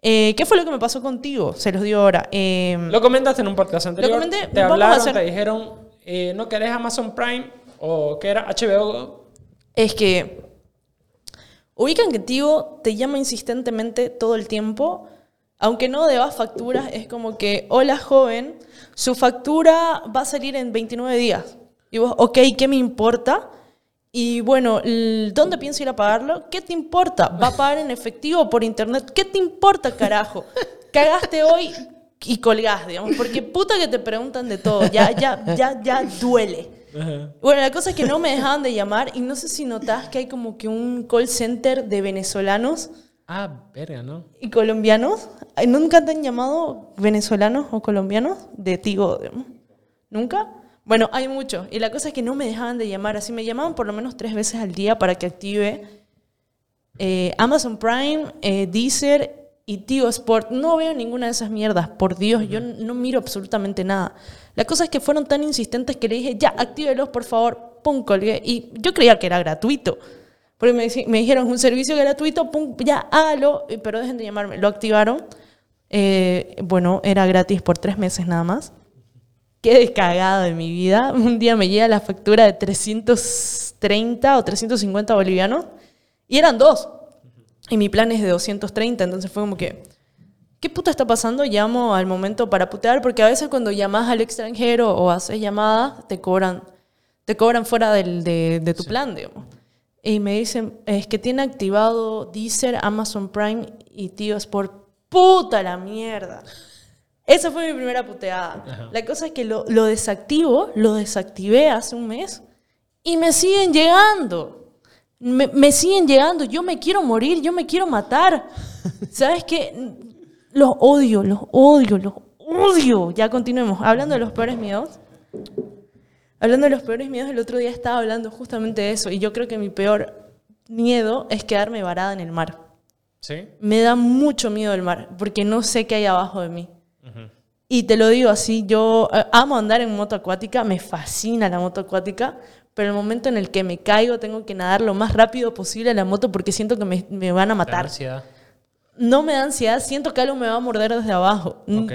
eh, ¿qué fue lo que me pasó contigo? Se los digo ahora. Eh, Lo comentaste en un podcast anterior. comenté, te a hablaron, hacer- te dijeron, eh, ¿no querés Amazon Prime? ¿O qué era? HBO. es que ubican que Tigo te llama insistentemente todo el tiempo, aunque no debas facturas, es como que, hola joven, su factura va a salir en 29 días. Y vos, ok, ¿qué me importa? Y bueno, ¿dónde pienso ir a pagarlo? ¿Qué te importa? ¿Va a pagar en efectivo o por internet? ¿Qué te importa, carajo? Cagaste hoy y colgás, digamos, porque puta que te preguntan de todo, ya, ya, ya, ya duele. Bueno, la cosa es que no me dejaban de llamar y no sé si notás que hay como que un call center de venezolanos Ah, verga, ¿no? y colombianos. ¿Nunca te han llamado venezolanos o colombianos de Tigo? ¿Nunca? Bueno, hay muchos. Y la cosa es que no me dejaban de llamar. Así me llamaban por lo menos tres veces al día para que active eh, Amazon Prime, eh, Deezer y Tigo Sport. No veo ninguna de esas mierdas. Por Dios, yo no miro absolutamente nada. La cosa es que fueron tan insistentes que le dije, ya, actívelos, por favor. Pum, colgué. Y yo creía que era gratuito. Porque me, me dijeron, un servicio gratuito, pum, ya, hágalo. Pero dejen de llamarme. Lo activaron. Eh, bueno, era gratis por tres meses nada más. Qué descagado de mi vida. Un día me llega la factura de 330 o 350 bolivianos y eran dos. Y mi plan es de 230, entonces fue como que, ¿qué puta está pasando? Llamo al momento para putear, porque a veces cuando llamas al extranjero o haces llamadas, te cobran, te cobran fuera del, de, de tu plan, digamos. Y me dicen, es que tiene activado Deezer, Amazon Prime y Tío Sport. ¡Puta la mierda! Esa fue mi primera puteada. La cosa es que lo, lo desactivo, lo desactivé hace un mes y me siguen llegando. Me, me siguen llegando. Yo me quiero morir, yo me quiero matar. ¿Sabes qué? Los odio, los odio, los odio. Ya continuemos. Hablando de los peores miedos. Hablando de los peores miedos, el otro día estaba hablando justamente de eso. Y yo creo que mi peor miedo es quedarme varada en el mar. ¿Sí? Me da mucho miedo el mar, porque no sé qué hay abajo de mí. Y te lo digo así, yo eh, amo andar en moto acuática, me fascina la moto acuática, pero el momento en el que me caigo tengo que nadar lo más rápido posible a la moto porque siento que me, me van a matar. ansiedad. No me da ansiedad, siento que algo me va a morder desde abajo. Mm. Ok.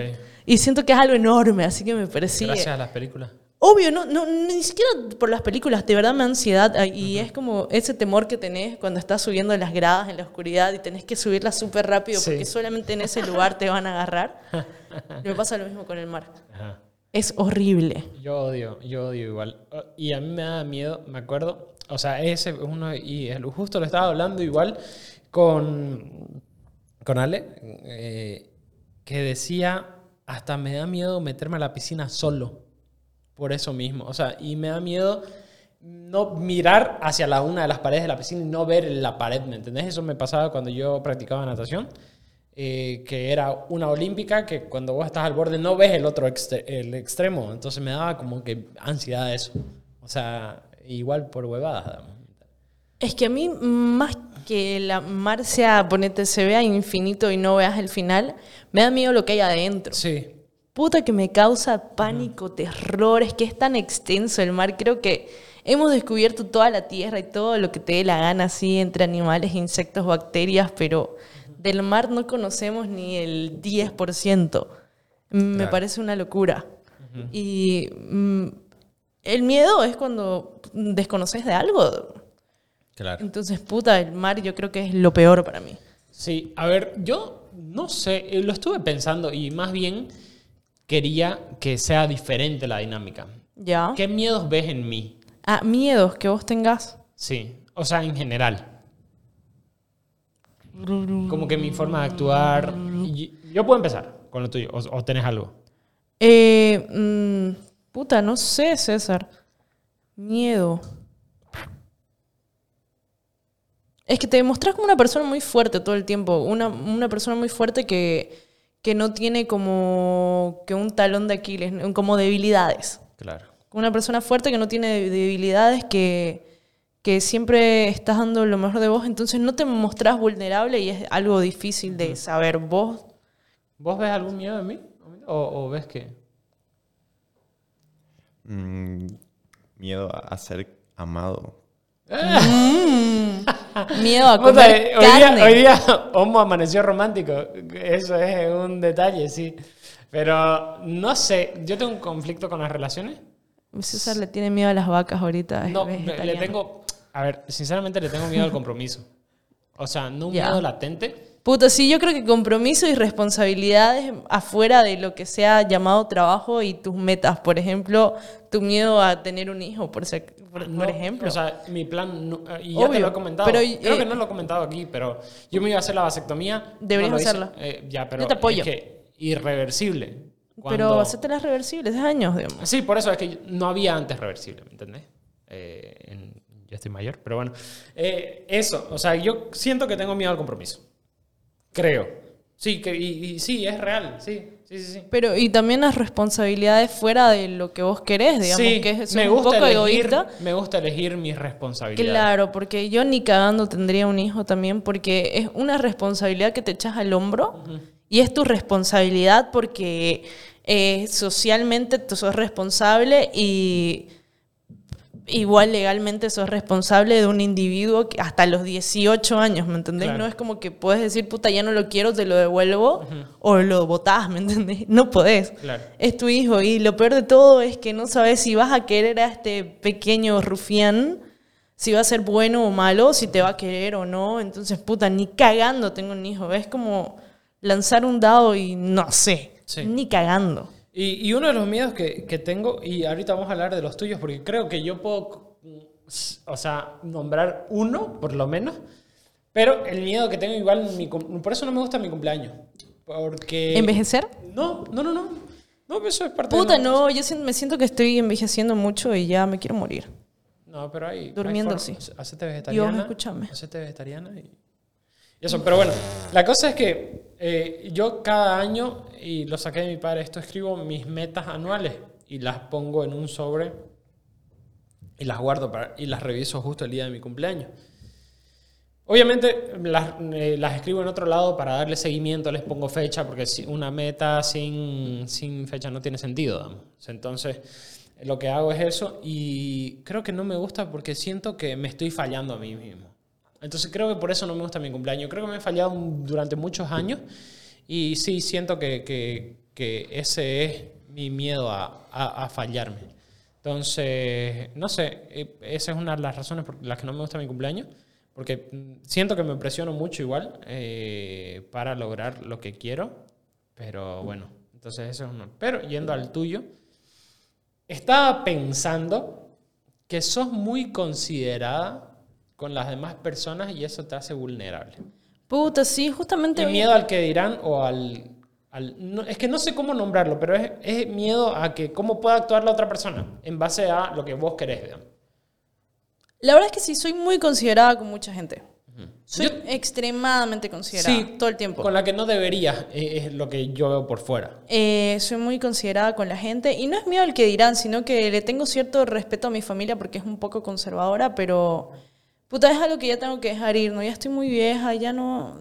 Y siento que es algo enorme, así que me persigue. Gracias a las películas. Obvio, no, no, ni siquiera por las películas, de verdad me da ansiedad ah, y es como ese temor que tenés cuando estás subiendo las gradas en la oscuridad y tenés que subirlas súper rápido Sí. porque solamente en ese lugar te van a agarrar. me pasa lo mismo con el mar. Ajá. Es horrible. Yo odio, yo odio igual. Y a mí me da miedo, me acuerdo, o sea, ese es uno, y justo lo estaba hablando igual con, con Ale, eh, que decía, hasta me da miedo meterme a la piscina solo, por eso mismo. O sea, y me da miedo no mirar hacia la una de las paredes de la piscina y no ver la pared, ¿me entendés? Eso me pasaba cuando yo practicaba natación. Eh, que era una olímpica que cuando vos estás al borde no ves el otro extre- el extremo, entonces me daba como que ansiedad eso. O sea, igual por huevadas. Es que a mí, más que la mar sea, ponete, se vea infinito y no veas el final, me da miedo lo que hay adentro. Sí, Puta que me causa pánico, terror, es que es tan extenso el mar. Creo que hemos descubierto toda la tierra y todo lo que te dé la gana, así, entre animales, insectos, bacterias, pero del mar no conocemos ni el 10%. Me Claro. parece una locura. Y mm, el miedo es cuando desconoces de algo. Claro. Entonces, puta, el mar yo creo que es lo peor para mí. Sí, a ver, yo no sé, eh, lo estuve pensando y más bien quería que sea diferente la dinámica. ¿Ya? ¿Qué miedos ves en mí? Ah, miedos que vos tengas. Sí, o sea, en general. Como que mi forma de actuar. Yo puedo empezar con lo tuyo, o, o tenés algo. Eh, mm, puta, no sé, César. Miedo. Es que te demostrás como una persona muy fuerte todo el tiempo. Una, una persona muy fuerte que, que no tiene como que un talón de Aquiles, como debilidades. Claro. Una persona fuerte que no tiene debilidades, que, que siempre estás dando lo mejor de vos, entonces no te mostrás vulnerable y es algo difícil de saber vos. ¿Vos ves algún miedo en mí? ¿O, o ves que...? Mm, miedo a, ser amado. Miedo a comer eh, hoy, día, hoy día Homo amaneció romántico. Eso es un detalle, sí. Pero no sé, yo tengo un conflicto con las relaciones. César le tiene miedo a las vacas ahorita. No, le- tengo. A ver, sinceramente le tengo miedo al compromiso. O sea, no un Ya. miedo latente. Puta, sí, yo creo que compromiso y responsabilidades afuera de lo que sea llamado trabajo y tus metas. Por ejemplo, tu miedo a tener un hijo, por, ser- por, No, por ejemplo. O sea, mi plan. no- y ya te Obvio, lo he comentado. pero, Creo eh, que no lo he comentado aquí, pero yo me iba a hacer la vasectomía. Deberías no hacerla. Eh, ya, pero. Yo te apoyo. Es que irreversible. Pero Cuando- hacerte las reversibles, es años, digamos. Sí, por eso es que no había antes reversible, ¿me entendés? Eh, en- yo estoy mayor, pero bueno. Eh, eso, o sea, yo siento que tengo miedo al compromiso. Creo. Sí, que, y, y sí, es real, sí, sí, sí. sí. Pero, y también las responsabilidades fuera de lo que vos querés, digamos, Sí, que es me un gusta poco elegir, egoísta. Me gusta elegir mis responsabilidades. Claro, porque yo ni cagando tendría un hijo también, porque es una responsabilidad que te echas al hombro y es tu responsabilidad porque eh, socialmente tú sos responsable y igual legalmente sos responsable de un individuo que hasta los 18 años, ¿me entendés? Claro. No es como que puedes decir, puta, ya no lo quiero, te lo devuelvo o lo botás, ¿me entendés? No podés. Claro. Es tu hijo y lo peor de todo es que no sabes si vas a querer a este pequeño rufián, si va a ser bueno o malo, si te va a querer o no. Entonces, puta, ni cagando tengo un hijo. Es como lanzar un dado y no sé, Sí. ni cagando. Y, y uno de los miedos que, que tengo, y ahorita vamos a hablar de los tuyos, porque creo que yo puedo, o sea, nombrar uno, por lo menos, pero el miedo que tengo igual, mi por eso no me gusta mi cumpleaños. Porque... ¿Envejecer? No, no, no, no. No, eso es parte Puta, de... no, yo me siento que estoy envejeciendo mucho y ya me quiero morir. No, pero hay... Durmiendo, hay sí. Hacete vegetariana. Dios, escúchame. Hacete vegetariana y... pero bueno, la cosa es que eh, yo cada año, y lo saqué de mi padre, esto escribo mis metas anuales y las pongo en un sobre y las guardo para, y las reviso justo el día de mi cumpleaños. Obviamente las, eh, las escribo en otro lado para darle seguimiento, les pongo fecha, porque una meta sin, sin fecha no tiene sentido. Entonces, lo que hago es eso y creo que no me gusta porque siento que me estoy fallando a mí mismo. Entonces creo que por eso no me gusta mi cumpleaños. Creo que me he fallado durante muchos años y sí siento que, que- que ese es mi miedo a, a- a fallarme. Entonces, no sé, eh, esa es una de las razones por las que no me gusta mi cumpleaños, porque siento que me presiono mucho igual eh, para lograr lo que quiero, pero bueno, entonces eso es uno. Pero yendo al tuyo, estaba pensando que sos muy considerada con las demás personas y eso te hace vulnerable. Puta, sí, justamente... ¿Y miedo al que dirán o al... al- no, es que no sé cómo nombrarlo, pero es, es miedo a que cómo pueda actuar la otra persona en base a lo que vos querés, digamos. La verdad es que sí, soy muy considerada con mucha gente. Soy Yo- extremadamente considerada Sí, todo el tiempo. Con la que no deberías, eh, es lo que yo veo por fuera. Eh, soy muy considerada con la gente y no es miedo al que dirán, sino que le tengo cierto respeto a mi familia porque es un poco conservadora, pero puta, es algo que ya tengo que dejar ir, ¿no? Ya estoy muy vieja, ya no...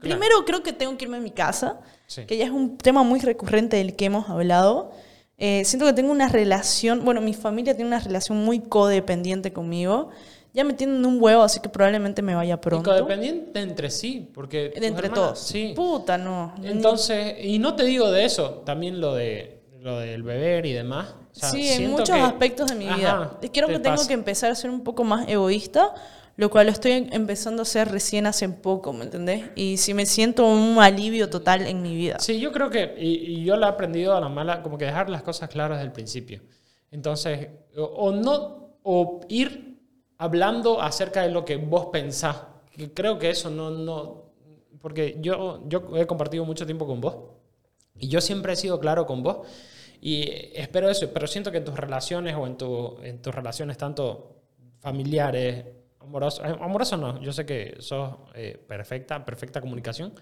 Primero creo que tengo que irme a mi casa, Sí. que ya es un tema muy recurrente del que hemos hablado. Eh, siento que tengo una relación, bueno, mi familia tiene una relación muy codependiente conmigo. Ya me tienen un huevo, así que probablemente me vaya Y pronto. codependiente entre sí, porque... Entre hermanas- todos. Sí. Puta, no. Entonces, y no te digo de eso, también lo de lo del beber y demás. O sea, sí, en muchos que- aspectos de mi vida. Ajá, Creo que tengo pasa. que empezar a ser un poco más egoísta, lo cual estoy empezando a hacer recién hace poco, ¿me entendés? Y sí me siento un alivio total en mi vida. Sí, yo creo que, y, y yo lo he aprendido a la mala, como que dejar las cosas claras desde el principio. Entonces, o, o no, o ir hablando acerca de lo que vos pensás. Que creo que eso no, no, porque yo, yo he compartido mucho tiempo con vos y yo siempre he sido claro con vos y espero eso, pero siento que en tus relaciones o en, tu, en tus relaciones tanto familiares, amoroso, eh, amoroso no, yo sé que sos eh, perfecta, perfecta comunicación,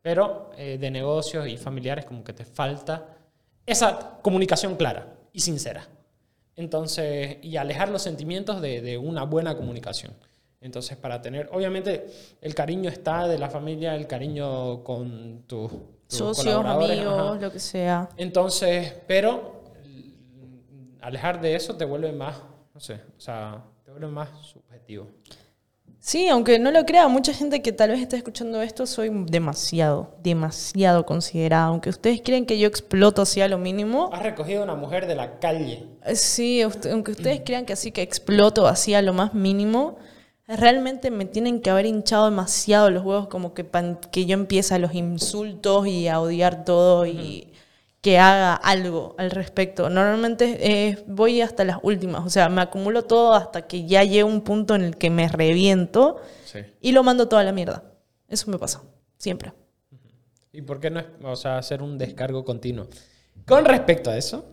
pero eh, de negocios y familiares como que te falta esa comunicación clara y sincera. Entonces, y alejar los sentimientos de, de una buena comunicación. Entonces, para tener, obviamente, el cariño está de la familia, el cariño con tus Socios, amigos, ajá. lo que sea. Entonces, pero mm, alejar de eso te vuelve más, no sé, o sea, te vuelve más subjetivo. Sí, aunque no lo crea, mucha gente que tal vez esté escuchando esto, soy demasiado, demasiado considerada. Aunque ustedes creen que yo exploto así a lo mínimo, Has recogido a una mujer de la calle. sí, usted- aunque ustedes crean que así que exploto así a lo más mínimo, realmente me tienen que haber hinchado demasiado los huevos como que, pan- que yo empiece a los insultos y a odiar todo y que haga algo al respecto. Normalmente eh, voy hasta las últimas, o sea, me acumulo todo hasta que ya llegue un punto en el que me reviento Sí. y lo mando toda la mierda. Eso me pasa, siempre. ¿Y por qué no es, o sea, hacer un descargo continuo? Con respecto a eso,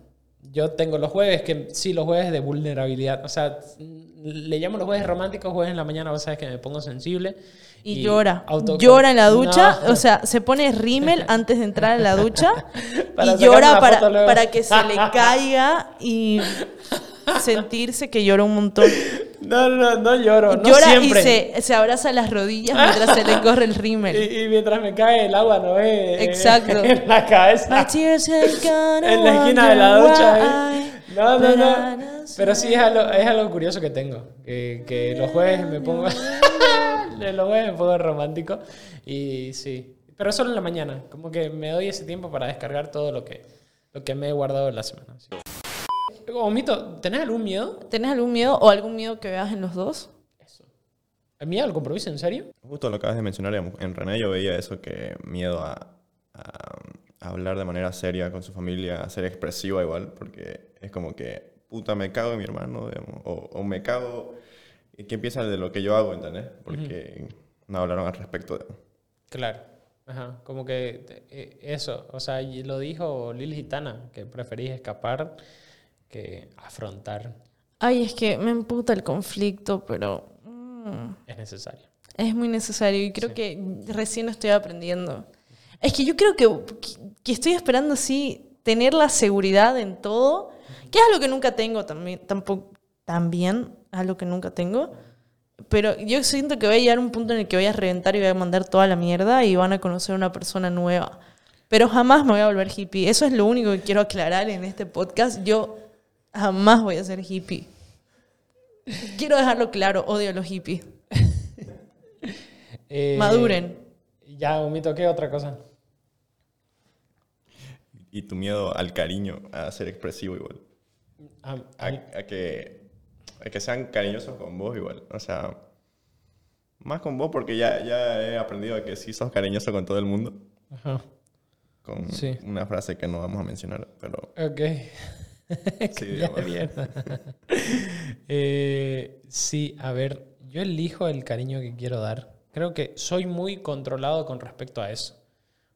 yo tengo los jueves que sí, los jueves de vulnerabilidad. O sea, le llamo los jueves románticos, jueves en la mañana, vos sabes que me pongo sensible. Y, llora. Llora en la ducha, No. o sea, se pone rímel antes de entrar a la ducha y llora para, para que se le caiga y sentirse que llora un montón. No, no, no lloro. No llora siempre. y se, se abraza las rodillas mientras se le corre el Y, rímel. y mientras me cae el agua, ¿no ve? Exacto. En la cabeza. En la esquina de la ducha. ¿eh? No, no, no. Pero sí es algo, es algo curioso que tengo. Que, que los jueves me pongo. los jueves me pongo romántico. Y sí. Pero solo en la mañana. Como que me doy ese tiempo para descargar todo lo que, lo que me he guardado en la semana. sí. Omito, ¿tenés algún miedo? ¿Tenés algún miedo o algún miedo que veas en los dos? ¿Miedo al compromiso? ¿En serio? Justo lo acabas de mencionar, en René yo veía eso que miedo a, a- a hablar de manera seria con su familia, a ser expresiva igual, porque es como que, puta, me cago en mi hermano, digamos, o, o me cago, y que empieza de lo que yo hago, ¿entendés? Porque no hablaron al respecto de... Claro. Ajá. Como que eh, eso. O sea, y lo dijo Lil Gitana, que preferís escapar que afrontar Ay, es que me emputa el conflicto, pero mm, es necesario. es muy necesario y creo que recién estoy aprendiendo. Es que yo creo que, que estoy esperando así tener la seguridad en todo, que es algo que nunca tengo también, tampoco, también algo que nunca tengo. Pero yo siento que voy a llegar a un punto en el que voy a reventar y voy a mandar toda la mierda y van a conocer una persona nueva. Pero jamás me voy a volver hippie. Eso es lo único que quiero aclarar en este podcast. Yo jamás voy a ser hippie. Quiero dejarlo claro, odio a los hippies. Eh, Maduren. Ya, omito, ¿qué otra cosa? Y tu miedo al cariño, a ser expresivo igual. Ah, A, ah, a que, a que sean cariñosos con vos igual. O sea, más con vos porque ya, ya he aprendido a que sí sos cariñoso con todo el mundo. ajá. Con Sí. una frase que no vamos a mencionar, pero Ok. sí. Eh, sí, a ver, yo elijo el cariño que quiero dar. Creo que soy muy controlado con respecto a eso.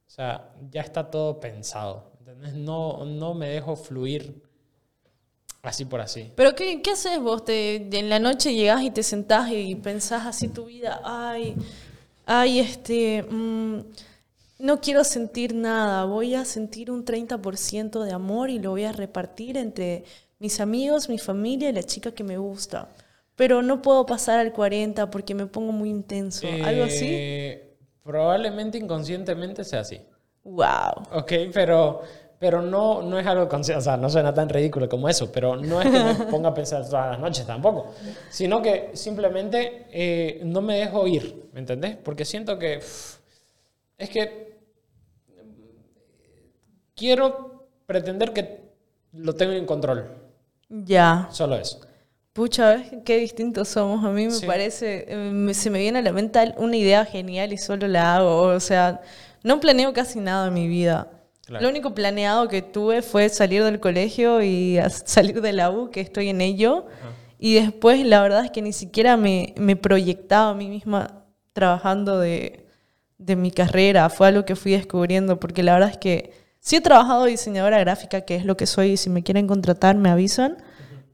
O sea, ya está todo pensado. ¿entendés? No, no me dejo fluir así por así. Pero ¿qué, qué haces vos? Te, en la noche llegás y te sentás y pensás así tu vida. Ay, ay, este... mm, no quiero sentir nada. Voy a sentir un 30% de amor y lo voy a repartir entre mis amigos, mi familia y la chica que me gusta. Pero no puedo pasar al 40 porque me pongo muy intenso. ¿Algo así? Eh, Probablemente inconscientemente sea así. Wow. Ok, pero, pero no, no es algo consciente, o sea, no suena tan ridículo como eso, pero no es que me ponga a pensar todas las noches tampoco, sino que simplemente eh, no me dejo ir, ¿me entendés? Porque siento que uff, es que quiero pretender que lo tengo en control, Ya. solo eso. Pucha, ¿ves qué distintos somos? A mí me Sí. parece, eh, se me viene a la mente una idea genial y solo la hago. O sea, no planeo casi nada en mi vida. Claro. Lo único planeado que tuve fue salir del colegio y salir de la U, que estoy en ello. Y después, la verdad es que ni siquiera me, me proyectaba a mí misma trabajando de, de mi carrera. Fue algo que fui descubriendo, porque la verdad es que sí he trabajado diseñadora gráfica, que es lo que soy, y si me quieren contratar, me avisan.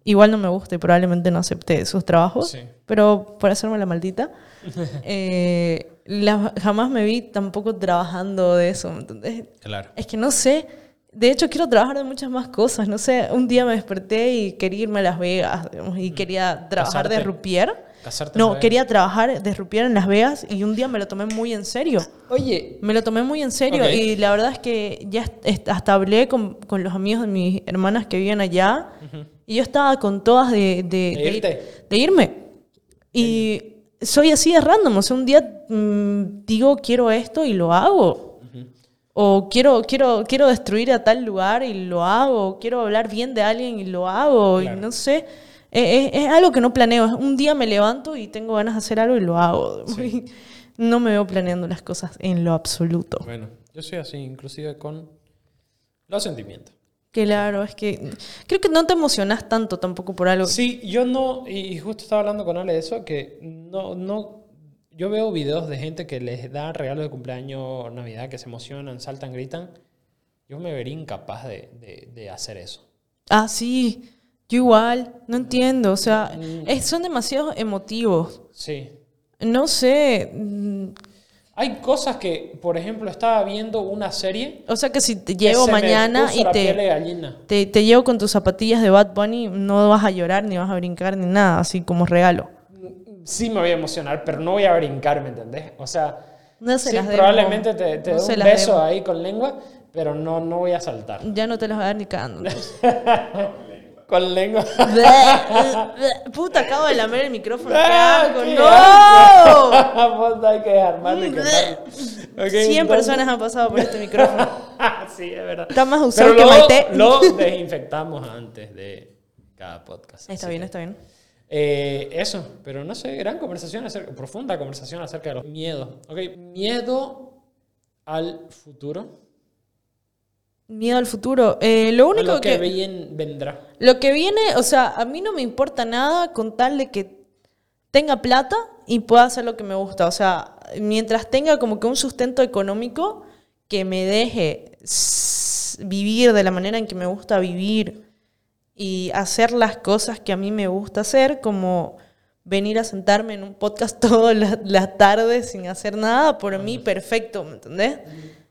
igual no me gusta y probablemente no acepte sus trabajos, Sí. pero por hacerme la maldita, eh, la- jamás me vi tampoco trabajando de eso, ¿me entendés? Claro. Es que no sé, de hecho quiero trabajar de muchas más cosas, no sé, un día me desperté y quería irme a Las Vegas digamos, y quería trabajar de rupier. Casarte No, quería trabajar de en Las Vegas y un día me lo tomé muy en serio. Oye, Me lo tomé muy en serio y la verdad es que ya hasta hablé con, con los amigos de mis hermanas que vivían allá y yo estaba con todas de, de, ¿De irte? de irme. Y soy así de random, o sea, un día mm, digo quiero esto y lo hago. O quiero, quiero, quiero destruir a tal lugar y lo hago. Quiero hablar bien de alguien y lo hago. Claro. Y no sé. Es, algo que no planeo. Un día me levanto y tengo ganas de hacer algo y lo hago. No me veo planeando las cosas en lo absoluto. bueno, yo soy así, inclusive con los sentimientos. Claro, es que creo que no te emocionas tanto tampoco por algo. Sí, yo no, y justo estaba hablando con Ale de eso, que no, no, yo veo videos de gente que les da regalos de cumpleaños Navidad, que se emocionan, saltan, gritan. Yo me vería incapaz de, de, de hacer eso. Ah, sí. Yo igual. No entiendo. O sea, es- son demasiados emotivos. Sí. No sé. mm, Hay cosas que, por ejemplo, estaba viendo una serie. O sea que si te me mañana y te, te, te llevo con tus zapatillas de Bad Bunny, no vas a llorar, ni vas a brincar, ni nada, así como regalo. Sí me voy a emocionar, pero no voy a brincar, ¿me entendés? O sea, No se sí, las probablemente te, te No se un beso ahí con lengua, pero no, no voy a saltar. Ya no te las voy a dar ni cagando. Con lengua. Puta, acabo de lamer el micrófono. ¡Qué ¡Ah, asco! qué ¡No! Hay que armarlo y quemarlo. Ok, 100 entonces- personas han pasado por este micrófono. sí, es verdad. Está más usado Pero que lo, lo desinfectamos antes de cada podcast. Está bien, que- está bien. Eh, eso, pero no sé, gran conversación, acerca, profunda conversación acerca de los miedos. Ok, miedo al futuro. Miedo al futuro. Eh, lo único lo que, que, bien vendrá. Lo que viene, o sea, a mí no me importa nada con tal de que tenga plata y pueda hacer lo que me gusta. O sea, mientras tenga como que un sustento económico que me deje vivir de la manera en que me gusta vivir y hacer las cosas que a mí me gusta hacer, como venir a sentarme en un podcast todas las, las tardes sin hacer nada, por mí perfecto, ¿me entendés?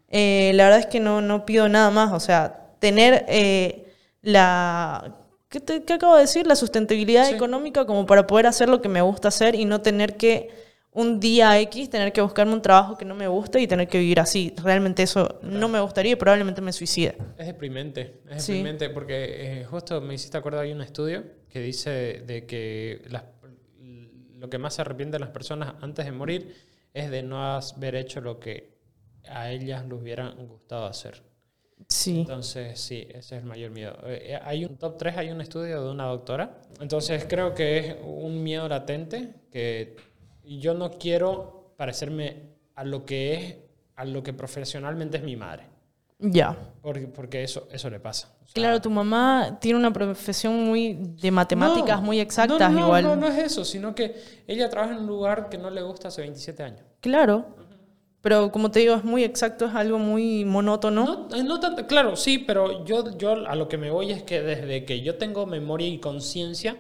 Eh, la verdad es que no, no pido nada más, o sea, tener eh, la... ¿qué, te- qué acabo de decir? La sustentabilidad Sí. económica como para poder hacer lo que me gusta hacer y no tener que un día X tener que buscarme un trabajo que no me gusta y tener que vivir así. Realmente eso no me gustaría y probablemente me suicide. Es deprimente, es Sí. deprimente porque eh, justo me hiciste acuerdo, hay un estudio que dice de que las- lo que más se arrepienten las personas antes de morir es de no haber hecho lo que a ellas les hubieran gustado hacer. Sí. Entonces, sí, ese es el mayor miedo. Eh, eh, hay un top 3, hay un estudio de una doctora. Entonces, creo que es un miedo latente que yo no quiero parecerme a lo que es, a lo que profesionalmente es mi madre. Ya. Porque, porque eso, eso le pasa. O sea, Claro, tu mamá tiene una profesión muy de matemáticas, no, muy exactas no, no, igual. No, no es eso, sino que ella trabaja en un lugar que no le gusta hace 27 años. Claro. Pero como te digo, es muy exacto, es algo muy monótono. No, eh, no tanto, claro, sí, pero yo, yo a lo que me voy es que desde que yo tengo memoria y conciencia,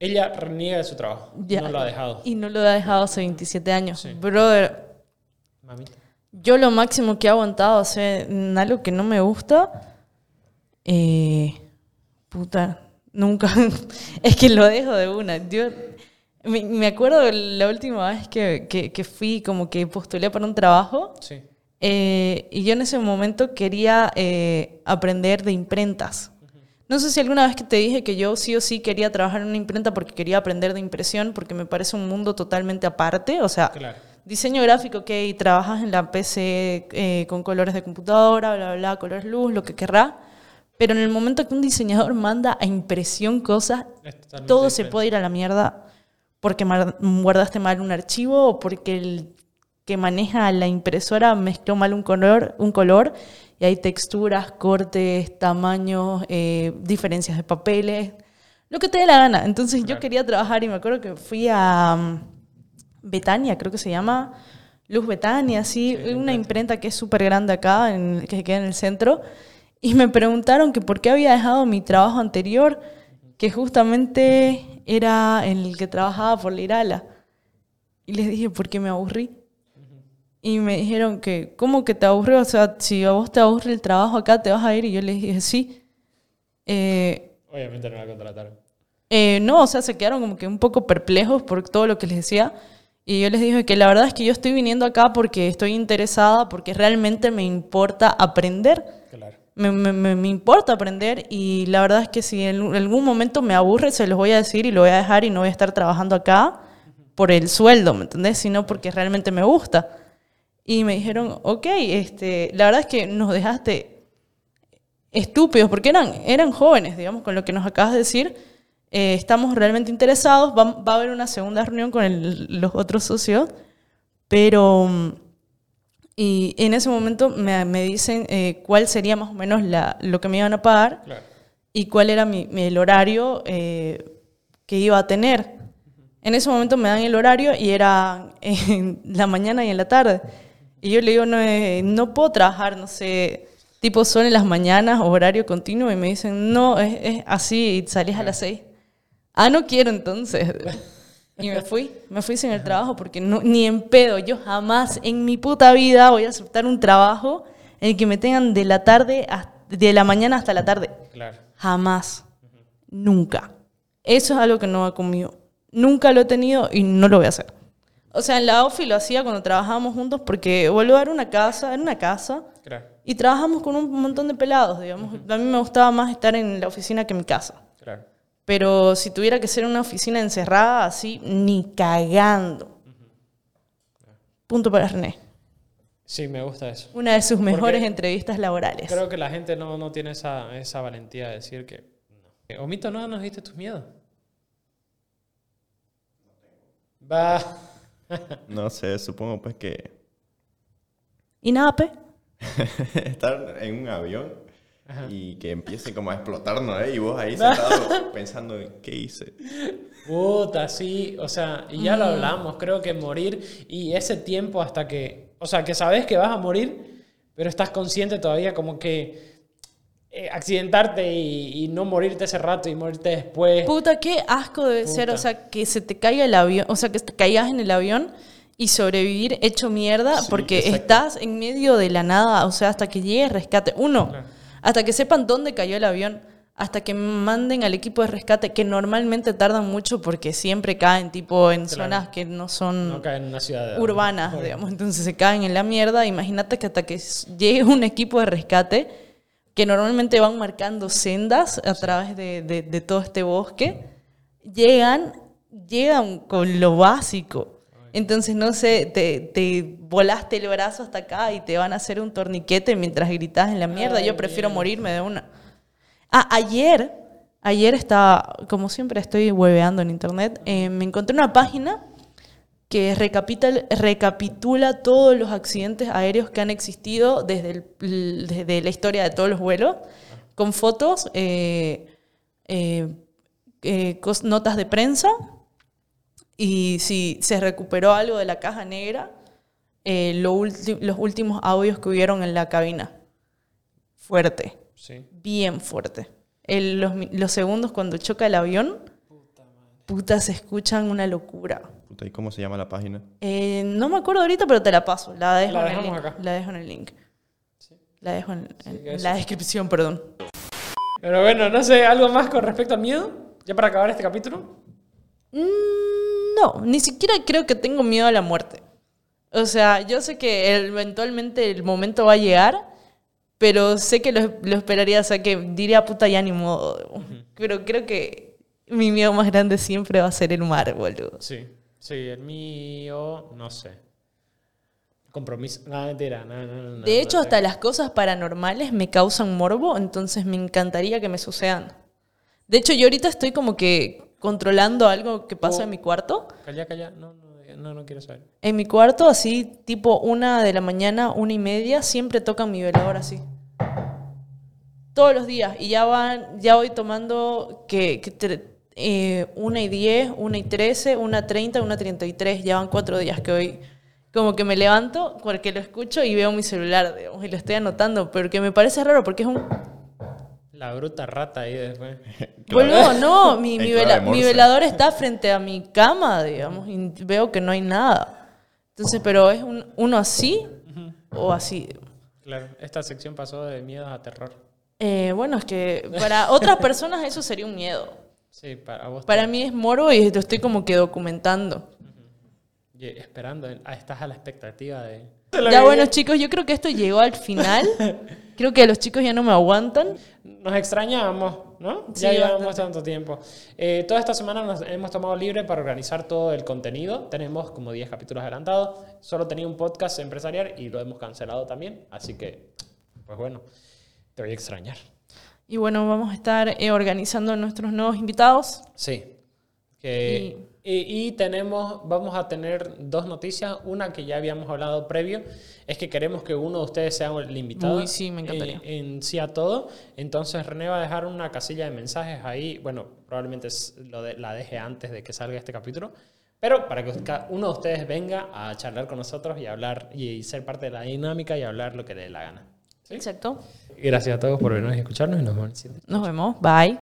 ella reniega de su trabajo. Ya. No lo ha dejado. Y no lo ha dejado hace 27 años. Sí. Brother, Mamita. yo lo máximo que he aguantado hacer algo que no me gusta, eh, puta, nunca. es que lo dejo de una. Yo, me, me acuerdo la última vez que, que, que fui, como que postulé para un trabajo. Sí. Eh, y yo en ese momento quería eh, aprender de imprentas. No sé si alguna vez que te dije que yo sí o sí quería trabajar en una imprenta porque quería aprender de impresión, porque me parece un mundo totalmente aparte. O sea, Claro. diseño gráfico, ok, trabajas en la PC eh, con colores de computadora, bla, bla, bla, colores luz, lo que querrá. Pero en el momento que un diseñador manda a impresión cosas, todo se puede ir a la mierda porque guardaste mal un archivo o porque el que maneja la impresora mezcló mal un color, un color y hay texturas, cortes, tamaños, eh, diferencias de papeles, lo que te dé la gana. Entonces yo quería trabajar y me acuerdo que fui a mm, Betania, creo que se llama, Luz Betania, sí, Sí, una imprenta que es súper grande acá, en- que queda en el centro, y me preguntaron que por qué había dejado mi trabajo anterior que justamente era el que trabajaba por la Irala. Y les dije, ¿por qué me aburrí? Y me dijeron que, ¿cómo que te aburrió? O sea, si a vos te aburre el trabajo acá, ¿te vas a ir? Y yo les dije, sí. Eh, Obviamente no la contrataron. eh, no, o sea, se quedaron como que un poco perplejos por todo lo que les decía. Y yo les dije que la verdad es que yo estoy viniendo acá porque estoy interesada, porque realmente me importa aprender. Me, me- me- importa aprender y la verdad es que si en algún momento me aburre, se los voy a decir y lo voy a dejar y no voy a estar trabajando acá por el sueldo, ¿me entendés? Sino porque realmente me gusta. Y me dijeron, ok, este, la verdad es que nos dejaste estúpidos, porque eran, eran jóvenes, digamos, con lo que nos acabas de decir. Eh, estamos realmente interesados, va, va a haber una segunda reunión con el- los otros socios, pero... Y en ese momento me, me dicen eh, cuál sería más o menos la, lo que me iban a pagar Claro. y cuál era mi, mi- el horario eh, que iba a tener. En ese momento me dan el horario y era en la mañana y en la tarde. Y yo le digo, no, eh, no puedo trabajar, no sé, tipo son en las mañanas horario continuo. Y me dicen, no, es, es así y salís a las seis. Ah, no quiero entonces. Y me fui, me fui sin el trabajo porque no, ni en pedo, yo jamás en mi puta vida voy a aceptar un trabajo en el que me tengan de la tarde, de la mañana hasta la tarde. Claro. Jamás. Nunca. Eso es algo que no va conmigo. Nunca lo he tenido y no lo voy a hacer. O sea, en la OFI lo hacía cuando trabajábamos juntos porque vuelvo era una casa, era una casa Claro. y trabajamos con un montón de pelados, digamos. A mí me gustaba más estar en la oficina que en mi casa. Pero si tuviera que ser una oficina encerrada, así, ni cagando. Punto para René. Sí, me gusta eso. Una de sus mejores Porque entrevistas laborales. Creo que la gente no, no tiene esa, esa valentía de decir que no. Omito, ¿no nos diste tus miedos? Va. No sé, supongo pues que ¿Y nada, Pe? estar en un avión y que empiece como a explotar, ¿no? Y vos ahí sentado pensando en qué hice. Puta, sí, o sea, y ya lo hablamos, creo que morir y ese tiempo hasta que, o sea, que sabes que vas a morir, pero estás consciente todavía como que eh, accidentarte y, y no morirte ese rato y morirte después. Puta, qué asco debe ser, o sea, que se te caiga el avión, o sea, que te caigas en el avión y sobrevivir hecho mierda Sí, porque exacto. estás en medio de la nada, o sea, hasta que llegue el rescate. Uno, Claro. Hasta que sepan dónde cayó el avión, hasta que manden al equipo de rescate, que normalmente tardan mucho porque siempre caen tipo en Claro. zonas que no son No cae en una ciudad. urbanas, digamos, entonces se caen en la mierda. Imagínate que hasta que llegue un equipo de rescate, que normalmente van marcando sendas a través de, de- de todo este bosque, llegan, llegan con lo básico. Entonces, no sé, te, te volaste el brazo hasta acá y te van a hacer un torniquete mientras gritas en la mierda. Yo prefiero morirme de una. Ah, ayer, ayer estaba, como siempre estoy hueveando en internet, eh, me encontré una página que recapitula, recapitula todos los accidentes aéreos que han existido desde, el- desde la historia de todos los vuelos, con fotos, eh, eh, eh, notas de prensa, y si se recuperó algo de la caja negra, eh, lo los últimos audios que hubieron en la cabina. Fuerte Sí. bien fuerte. El- los, segundos cuando choca el avión, puta, se escuchan una locura. Puta, ¿y cómo se llama la página? Eh, no me acuerdo ahorita, pero te la paso. La dejo, La en, el dejamos link. acá. La dejo en el link. La dejo en, la descripción, perdón. Pero bueno, no sé, ¿algo más con respecto al miedo? ¿Ya para acabar este capítulo? Mm, No, ni siquiera creo que tengo miedo a la muerte. O sea, yo sé que eventualmente el momento va a llegar, pero sé que lo, lo esperaría, o sea, que diría puta ya ni modo. Pero creo que mi miedo más grande siempre va a ser el mar, boludo. Sí. Sí, el mío, no sé. Compromiso. No, mentira. No, no, De hecho, hasta las cosas paranormales me causan morbo, entonces me encantaría que me sucedan. De hecho, yo ahorita estoy como que controlando algo que pasa Oh. en mi cuarto. Calla, calla. No, no, no, no quiero saber. En mi cuarto, así, tipo una de la mañana, una y media, siempre tocan mi velador así. Todos los días. Y ya van, ya voy tomando que, que eh, una y diez, una y trece, una treinta, una treinta y tres. Ya van cuatro días que hoy como que me levanto porque lo escucho y veo mi celular, digamos, y lo estoy anotando, pero que me parece raro porque es un... La bruta rata ahí después. Boludo, no, mi, vela- velador está frente a mi cama, digamos, y veo que no hay nada. Entonces, pero es un- uno así o así. Claro, esta sección pasó de miedos a terror. Eh, bueno, es que para otras personas eso sería un miedo. Sí, para vos. Para mí es moro y lo estoy como que documentando. Y esperando, estás a la expectativa de... Ya bueno, chicos, yo creo que esto llegó al final. Creo que los chicos ya no me aguantan. Nos extrañamos, ¿no? Sí, ya llevamos bastante. tanto tiempo. Eh, toda esta semana nos hemos tomado libre para organizar todo el contenido. Tenemos como 10 capítulos adelantados. Solo tenía un podcast empresarial y lo hemos cancelado también. Así que, pues bueno, te voy a extrañar. Y bueno, vamos a estar eh, organizando nuestros nuevos invitados. Sí. Que- y, y tenemos, vamos a tener dos noticias. Una que ya habíamos hablado previo, es que queremos que uno de ustedes sea el invitado. Uy, sí, me encantaría. eh, en sí a todo. Entonces René va a dejar una casilla de mensajes ahí. Bueno, probablemente lo de- la deje antes de que salga este capítulo. Pero para que uno de ustedes venga a charlar con nosotros y hablar y ser parte de la dinámica y hablar lo que le dé la gana. Exacto. Gracias a todos por vernos y escucharnos y nos vemos en. Nos vemos. Bye.